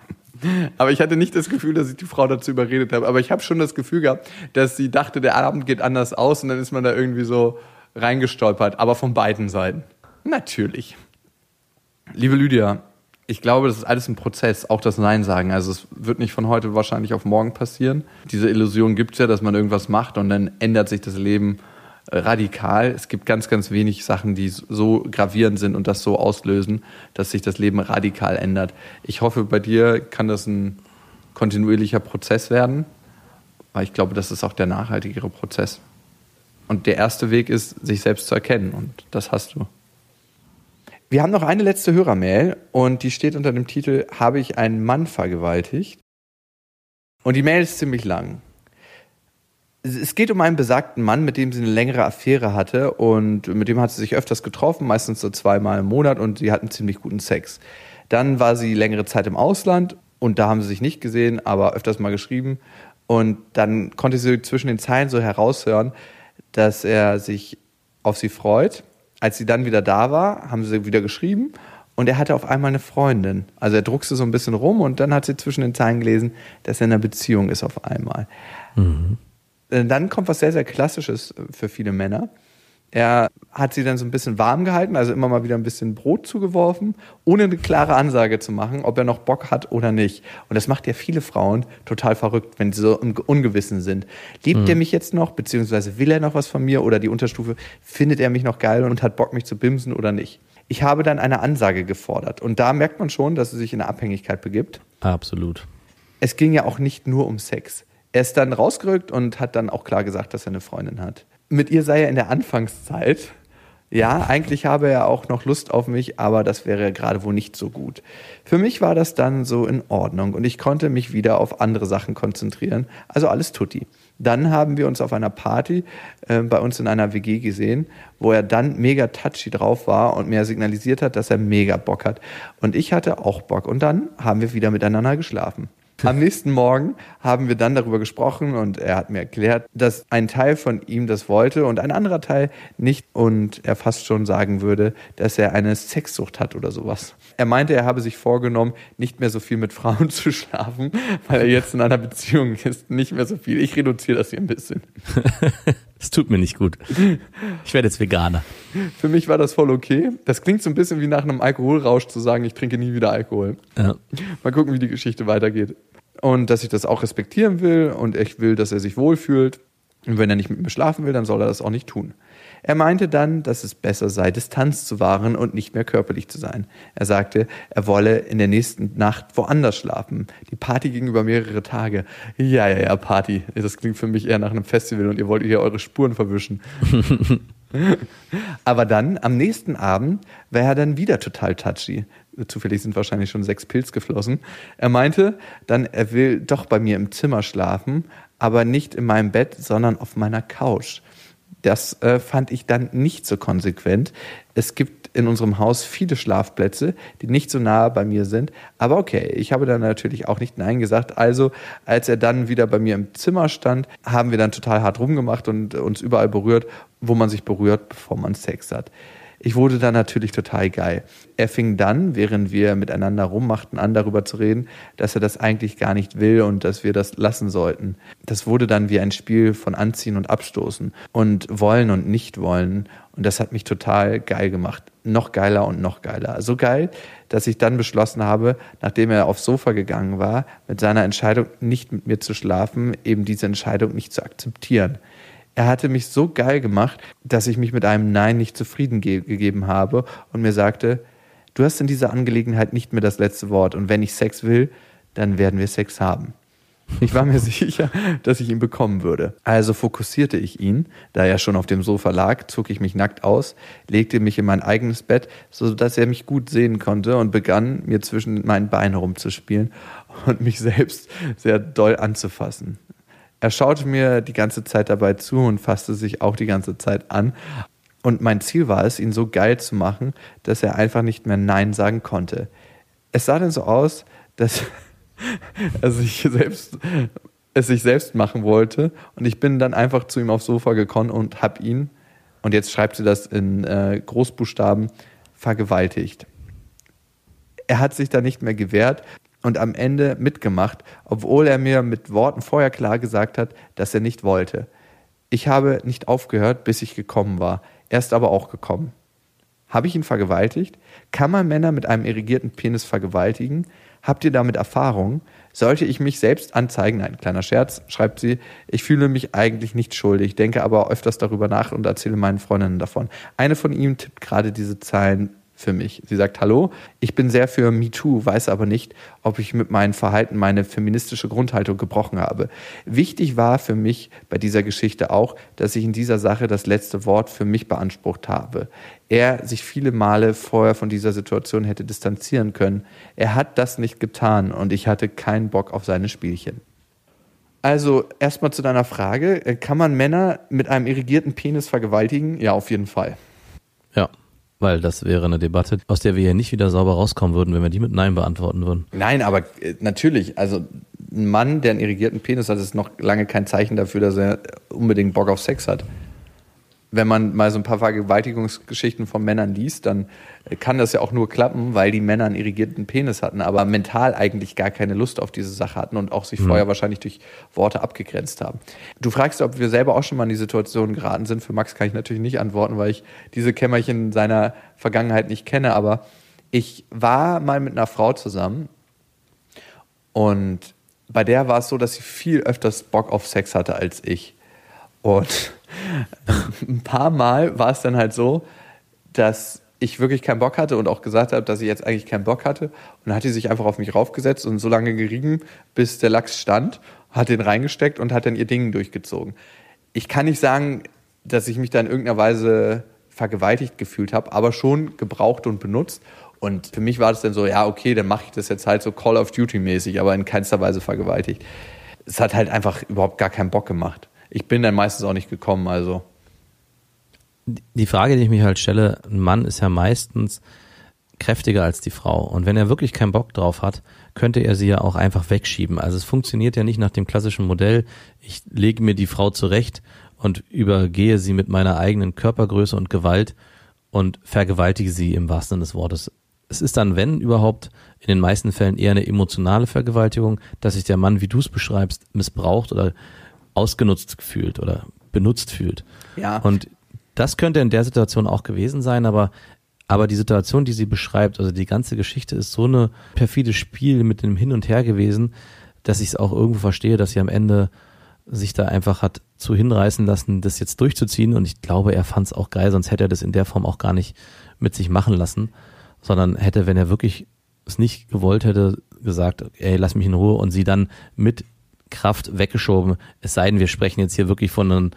Aber ich hatte nicht das Gefühl, dass ich die Frau dazu überredet habe. Aber ich habe schon das Gefühl gehabt, dass sie dachte, der Abend geht anders aus und dann ist man da irgendwie so reingestolpert. Aber von beiden Seiten. Natürlich. Liebe Lydia, ich glaube, das ist alles ein Prozess, auch das Nein sagen. Also es wird nicht von heute wahrscheinlich auf morgen passieren. Diese Illusion gibt es ja, dass man irgendwas macht und dann ändert sich das Leben äh, radikal. Es gibt ganz, ganz wenig Sachen, die so gravierend sind und das so auslösen, dass sich das Leben radikal ändert. Ich hoffe, bei dir kann das ein kontinuierlicher Prozess werden, weil ich glaube, das ist auch der nachhaltigere Prozess. Und der erste Weg ist, sich selbst zu erkennen und das hast du. Wir haben noch eine letzte Hörermail und die steht unter dem Titel Habe ich einen Mann vergewaltigt? Und die Mail ist ziemlich lang. Es geht um einen besagten Mann, mit dem sie eine längere Affäre hatte und mit dem hat sie sich öfters getroffen, meistens so zweimal im Monat und sie hatten ziemlich guten Sex. Dann war sie längere Zeit im Ausland und da haben sie sich nicht gesehen, aber öfters mal geschrieben und dann konnte sie zwischen den Zeilen so heraushören, dass er sich auf sie freut. Als sie dann wieder da war, haben sie wieder geschrieben und er hatte auf einmal eine Freundin. Also er druckste so ein bisschen rum und dann hat sie zwischen den Zeilen gelesen, dass er in einer Beziehung ist auf einmal. Äh, Dann kommt was sehr, sehr Klassisches für viele Männer. Er hat sie dann so ein bisschen warm gehalten, also immer mal wieder ein bisschen Brot zugeworfen, ohne eine klare Ansage zu machen, ob er noch Bock hat oder nicht. Und das macht ja viele Frauen total verrückt, wenn sie so im Ungewissen sind. Liebt er mich jetzt noch, beziehungsweise will er noch was von mir oder die Unterstufe, findet er mich noch geil und hat Bock, mich zu bimsen oder nicht? Ich habe dann eine Ansage gefordert. Und da merkt man schon, dass er sich in eine Abhängigkeit begibt Absolut. es ging ja auch nicht nur um Sex. Er ist dann rausgerückt und hat dann auch klar gesagt, dass er eine Freundin hat. Mit ihr sei er in der Anfangszeit. Ja, eigentlich habe er auch noch Lust auf mich, aber das wäre gerade wohl nicht so gut. Für mich war das dann so in Ordnung und ich konnte mich wieder auf andere Sachen konzentrieren. Also alles tutti. Dann haben wir uns auf einer Party äh, bei uns in einer WG gesehen, wo er dann mega touchy drauf war und mir signalisiert hat, dass er mega Bock hat. Und ich hatte auch Bock. Und dann haben wir wieder miteinander geschlafen. Am nächsten Morgen haben wir dann darüber gesprochen und er hat mir erklärt, dass ein Teil von ihm das wollte und ein anderer Teil nicht und er fast schon sagen würde, dass er eine Sexsucht hat oder sowas. Er meinte, er habe sich vorgenommen, nicht mehr so viel mit Frauen <laughs> zu schlafen, weil er jetzt in einer Beziehung ist. Nicht mehr so viel. Ich reduziere das hier ein bisschen. <laughs> Es tut mir nicht gut. Ich werde jetzt Veganer. Für mich war das voll okay. Das klingt so ein bisschen wie nach einem Alkoholrausch zu sagen, ich trinke nie wieder Alkohol. Ja. Mal gucken, wie die Geschichte weitergeht. Und dass ich das auch respektieren will und ich will, dass er sich wohlfühlt. Und wenn er nicht mit mir schlafen will, dann soll er das auch nicht tun. Er meinte dann, dass es besser sei, Distanz zu wahren und nicht mehr körperlich zu sein. Er sagte, er wolle in der nächsten Nacht woanders schlafen. Die Party ging über mehrere Tage. Ja, ja, ja, Party. Das klingt für mich eher nach einem Festival und ihr wollt hier eure Spuren verwischen. <laughs> Aber dann, am nächsten Abend, war er dann wieder total touchy. Zufällig sind wahrscheinlich schon sechs Pilz geflossen. Er meinte dann, er will doch bei mir im Zimmer schlafen, aber nicht in meinem Bett, sondern auf meiner Couch. Das äh, fand ich dann nicht so konsequent. Es gibt in unserem Haus viele Schlafplätze, die nicht so nahe bei mir sind. Aber okay, ich habe dann natürlich auch nicht Nein gesagt. Also, als er dann wieder bei mir im Zimmer stand, haben wir dann total hart rumgemacht und uns überall berührt, wo man sich berührt, bevor man Sex hat. Ich wurde dann natürlich total geil. Er fing dann, während wir miteinander rummachten, an, darüber zu reden, dass er das eigentlich gar nicht will und dass wir das lassen sollten. Das wurde dann wie ein Spiel von Anziehen und Abstoßen und Wollen und Nicht-Wollen. Und das hat mich total geil gemacht. Noch geiler und noch geiler. So geil, dass ich dann beschlossen habe, nachdem er aufs Sofa gegangen war, mit seiner Entscheidung, nicht mit mir zu schlafen, eben diese Entscheidung nicht zu akzeptieren. Er hatte mich so geil gemacht, dass ich mich mit einem Nein nicht zufrieden ge gegeben habe und mir sagte, du hast in dieser Angelegenheit nicht mehr das letzte Wort und wenn ich Sex will, dann werden wir Sex haben. Ich war mir <laughs> sicher, dass ich ihn bekommen würde. Also fokussierte ich ihn, da er schon auf dem Sofa lag, zog ich mich nackt aus, legte mich in mein eigenes Bett, so dass er mich gut sehen konnte und begann, mir zwischen meinen Beinen herumzuspielen und mich selbst sehr doll anzufassen. Er schaute mir die ganze Zeit dabei zu und fasste sich auch die ganze Zeit an. Und mein Ziel war es, ihn so geil zu machen, dass er einfach nicht mehr Nein sagen konnte. Es sah dann so aus, dass <laughs> er sich selbst es sich selbst machen wollte. Und ich bin dann einfach zu ihm aufs Sofa gekommen und hab ihn, und jetzt schreibt sie das in äh, Großbuchstaben, vergewaltigt. Er hat sich da nicht mehr gewehrt und am Ende mitgemacht, obwohl er mir mit Worten vorher klar gesagt hat, dass er nicht wollte. Ich habe nicht aufgehört, bis ich gekommen war. Er ist aber auch gekommen. Habe ich ihn vergewaltigt? Kann man Männer mit einem irrigierten Penis vergewaltigen? Habt ihr damit Erfahrung? Sollte ich mich selbst anzeigen? Nein, kleiner Scherz, schreibt sie. Ich fühle mich eigentlich nicht schuldig, denke aber öfters darüber nach und erzähle meinen Freundinnen davon. Eine von ihm tippt gerade diese Zeilen für mich. Sie sagt, hallo, ich bin sehr für MeToo, weiß aber nicht, ob ich mit meinem Verhalten meine feministische Grundhaltung gebrochen habe. Wichtig war für mich bei dieser Geschichte auch, dass ich in dieser Sache das letzte Wort für mich beansprucht habe. Er sich viele Male vorher von dieser Situation hätte distanzieren können. Er hat das nicht getan und ich hatte keinen Bock auf seine Spielchen. Also erstmal zu deiner Frage, kann man Männer mit einem irrigierten Penis vergewaltigen? Ja, auf jeden Fall. Ja. Weil das wäre eine Debatte, aus der wir ja nicht wieder sauber rauskommen würden, wenn wir die mit Nein beantworten würden. Nein, aber äh, natürlich, also ein Mann, der einen irrigierten Penis hat, ist noch lange kein Zeichen dafür, dass er unbedingt Bock auf Sex hat wenn man mal so ein paar Vergewaltigungsgeschichten von Männern liest, dann kann das ja auch nur klappen, weil die Männer einen irrigierten Penis hatten, aber mental eigentlich gar keine Lust auf diese Sache hatten und auch sich mhm. vorher wahrscheinlich durch Worte abgegrenzt haben. Du fragst, ob wir selber auch schon mal in die Situation geraten sind. Für Max kann ich natürlich nicht antworten, weil ich diese Kämmerchen seiner Vergangenheit nicht kenne, aber ich war mal mit einer Frau zusammen und bei der war es so, dass sie viel öfters Bock auf Sex hatte als ich. Und ein paar Mal war es dann halt so, dass ich wirklich keinen Bock hatte und auch gesagt habe, dass ich jetzt eigentlich keinen Bock hatte. Und dann hat die sich einfach auf mich raufgesetzt und so lange gerieben, bis der Lachs stand, hat den reingesteckt und hat dann ihr Ding durchgezogen. Ich kann nicht sagen, dass ich mich da in irgendeiner Weise vergewaltigt gefühlt habe, aber schon gebraucht und benutzt. Und für mich war das dann so, ja, okay, dann mache ich das jetzt halt so Call of Duty mäßig, aber in keinster Weise vergewaltigt. Es hat halt einfach überhaupt gar keinen Bock gemacht ich bin dann meistens auch nicht gekommen, also. Die Frage, die ich mich halt stelle, ein Mann ist ja meistens kräftiger als die Frau. Und wenn er wirklich keinen Bock drauf hat, könnte er sie ja auch einfach wegschieben. Also es funktioniert ja nicht nach dem klassischen Modell, ich lege mir die Frau zurecht und übergehe sie mit meiner eigenen Körpergröße und Gewalt und vergewaltige sie im wahrsten Sinne des Wortes. Es ist dann, wenn überhaupt, in den meisten Fällen eher eine emotionale Vergewaltigung, dass sich der Mann, wie du es beschreibst, missbraucht oder ausgenutzt fühlt oder benutzt fühlt. Ja. Und das könnte in der Situation auch gewesen sein, aber aber die Situation, die sie beschreibt, also die ganze Geschichte ist so eine perfide Spiel mit dem Hin und Her gewesen, dass ich es auch irgendwo verstehe, dass sie am Ende sich da einfach hat zu hinreißen lassen, das jetzt durchzuziehen. Und ich glaube, er fand es auch geil, sonst hätte er das in der Form auch gar nicht mit sich machen lassen, sondern hätte, wenn er wirklich es nicht gewollt hätte, gesagt, ey, lass mich in Ruhe und sie dann mit Kraft weggeschoben. Es sei denn, wir sprechen jetzt hier wirklich von, einem,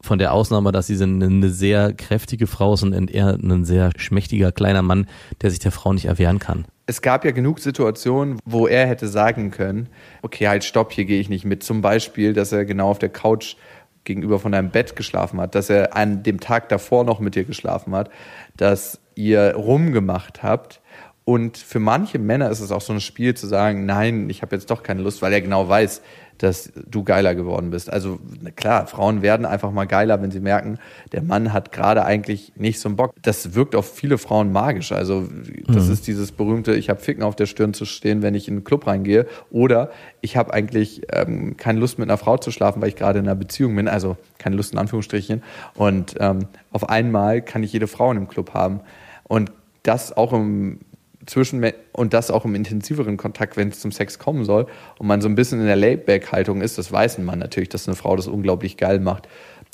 von der Ausnahme, dass sie eine sehr kräftige Frau ist und eher ein sehr schmächtiger kleiner Mann, der sich der Frau nicht erwehren kann. Es gab ja genug Situationen, wo er hätte sagen können, okay, halt stopp, hier gehe ich nicht mit. Zum Beispiel, dass er genau auf der Couch gegenüber von deinem Bett geschlafen hat, dass er an dem Tag davor noch mit dir geschlafen hat, dass ihr rumgemacht habt und für manche Männer ist es auch so ein Spiel zu sagen, nein, ich habe jetzt doch keine Lust, weil er genau weiß, dass du geiler geworden bist. Also klar, Frauen werden einfach mal geiler, wenn sie merken, der Mann hat gerade eigentlich nicht so einen Bock. Das wirkt auf viele Frauen magisch. Also das mhm. ist dieses berühmte, ich habe Ficken auf der Stirn zu stehen, wenn ich in einen Club reingehe. Oder ich habe eigentlich ähm, keine Lust mit einer Frau zu schlafen, weil ich gerade in einer Beziehung bin. Also keine Lust in Anführungsstrichen. Und ähm, auf einmal kann ich jede Frau in einem Club haben. Und das auch im zwischen und das auch im intensiveren Kontakt, wenn es zum Sex kommen soll und man so ein bisschen in der Layback-Haltung ist, das weiß man natürlich, dass eine Frau das unglaublich geil macht.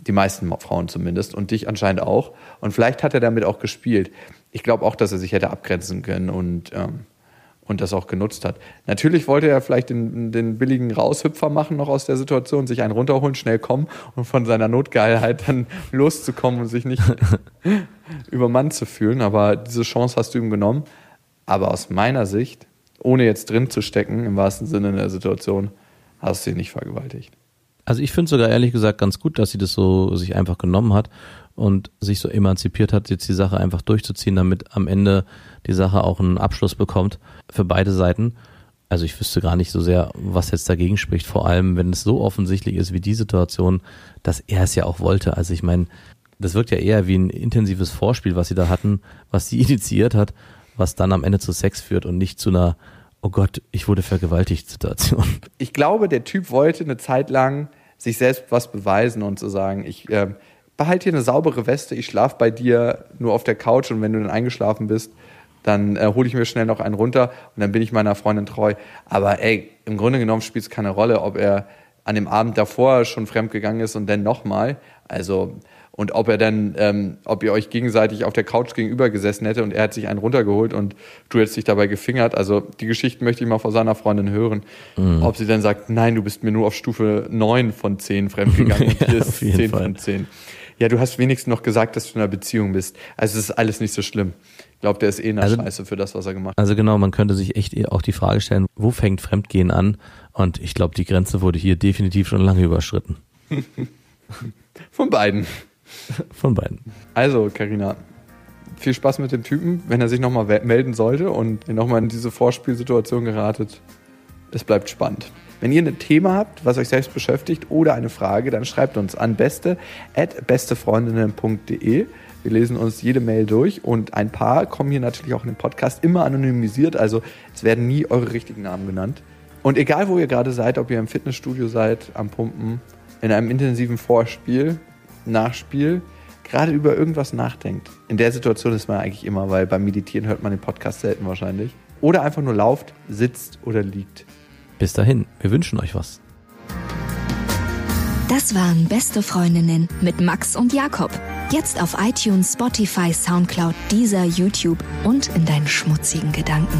Die meisten Frauen zumindest und dich anscheinend auch. Und vielleicht hat er damit auch gespielt. Ich glaube auch, dass er sich hätte abgrenzen können und, ähm, und das auch genutzt hat. Natürlich wollte er vielleicht den, den billigen Raushüpfer machen noch aus der Situation, sich einen runterholen, schnell kommen und von seiner Notgeilheit dann <laughs> loszukommen und sich nicht <laughs> übermannt zu fühlen. Aber diese Chance hast du ihm genommen. Aber aus meiner Sicht, ohne jetzt drin zu stecken, im wahrsten Sinne in der Situation, hast du sie nicht vergewaltigt. Also ich finde sogar ehrlich gesagt ganz gut, dass sie das so sich einfach genommen hat und sich so emanzipiert hat, jetzt die Sache einfach durchzuziehen, damit am Ende die Sache auch einen Abschluss bekommt für beide Seiten. Also ich wüsste gar nicht so sehr, was jetzt dagegen spricht, vor allem wenn es so offensichtlich ist wie die Situation, dass er es ja auch wollte. Also ich meine, das wirkt ja eher wie ein intensives Vorspiel, was sie da hatten, was sie <laughs> initiiert hat, was dann am Ende zu Sex führt und nicht zu einer, oh Gott, ich wurde vergewaltigt Situation. Ich glaube, der Typ wollte eine Zeit lang sich selbst was beweisen und zu sagen, ich äh, behalte hier eine saubere Weste, ich schlafe bei dir nur auf der Couch und wenn du dann eingeschlafen bist, dann äh, hole ich mir schnell noch einen runter und dann bin ich meiner Freundin treu. Aber ey, im Grunde genommen spielt es keine Rolle, ob er an dem Abend davor schon fremd gegangen ist und dann nochmal. Also und ob er dann, ähm, ob ihr euch gegenseitig auf der Couch gegenüber gesessen hätte und er hat sich einen runtergeholt und du hättest dich dabei gefingert. Also die Geschichte möchte ich mal von seiner Freundin hören. Mhm. Ob sie dann sagt, nein, du bist mir nur auf Stufe 9 von 10 fremdgegangen <laughs> und hier ist 10 Fall. von 10. Ja, du hast wenigstens noch gesagt, dass du in einer Beziehung bist. Also es ist alles nicht so schlimm. Ich glaube, der ist eh eine also, Scheiße für das, was er gemacht hat. Also genau, man könnte sich echt auch die Frage stellen, wo fängt Fremdgehen an? Und ich glaube, die Grenze wurde hier definitiv schon lange überschritten. <laughs> Von beiden. <laughs> Von beiden. Also, Karina, viel Spaß mit dem Typen, wenn er sich nochmal melden sollte und nochmal in diese Vorspielsituation geratet. Es bleibt spannend. Wenn ihr ein Thema habt, was euch selbst beschäftigt oder eine Frage, dann schreibt uns an beste at bestefreundinnen.de. Wir lesen uns jede Mail durch und ein paar kommen hier natürlich auch in den Podcast immer anonymisiert, also es werden nie eure richtigen Namen genannt. Und egal wo ihr gerade seid, ob ihr im Fitnessstudio seid, am Pumpen, in einem intensiven Vorspiel, Nachspiel gerade über irgendwas nachdenkt. In der Situation ist man eigentlich immer, weil beim Meditieren hört man den Podcast selten wahrscheinlich. Oder einfach nur lauft, sitzt oder liegt. Bis dahin, wir wünschen euch was. Das waren Beste Freundinnen mit Max und Jakob. Jetzt auf iTunes, Spotify, Soundcloud, dieser YouTube und in deinen schmutzigen Gedanken.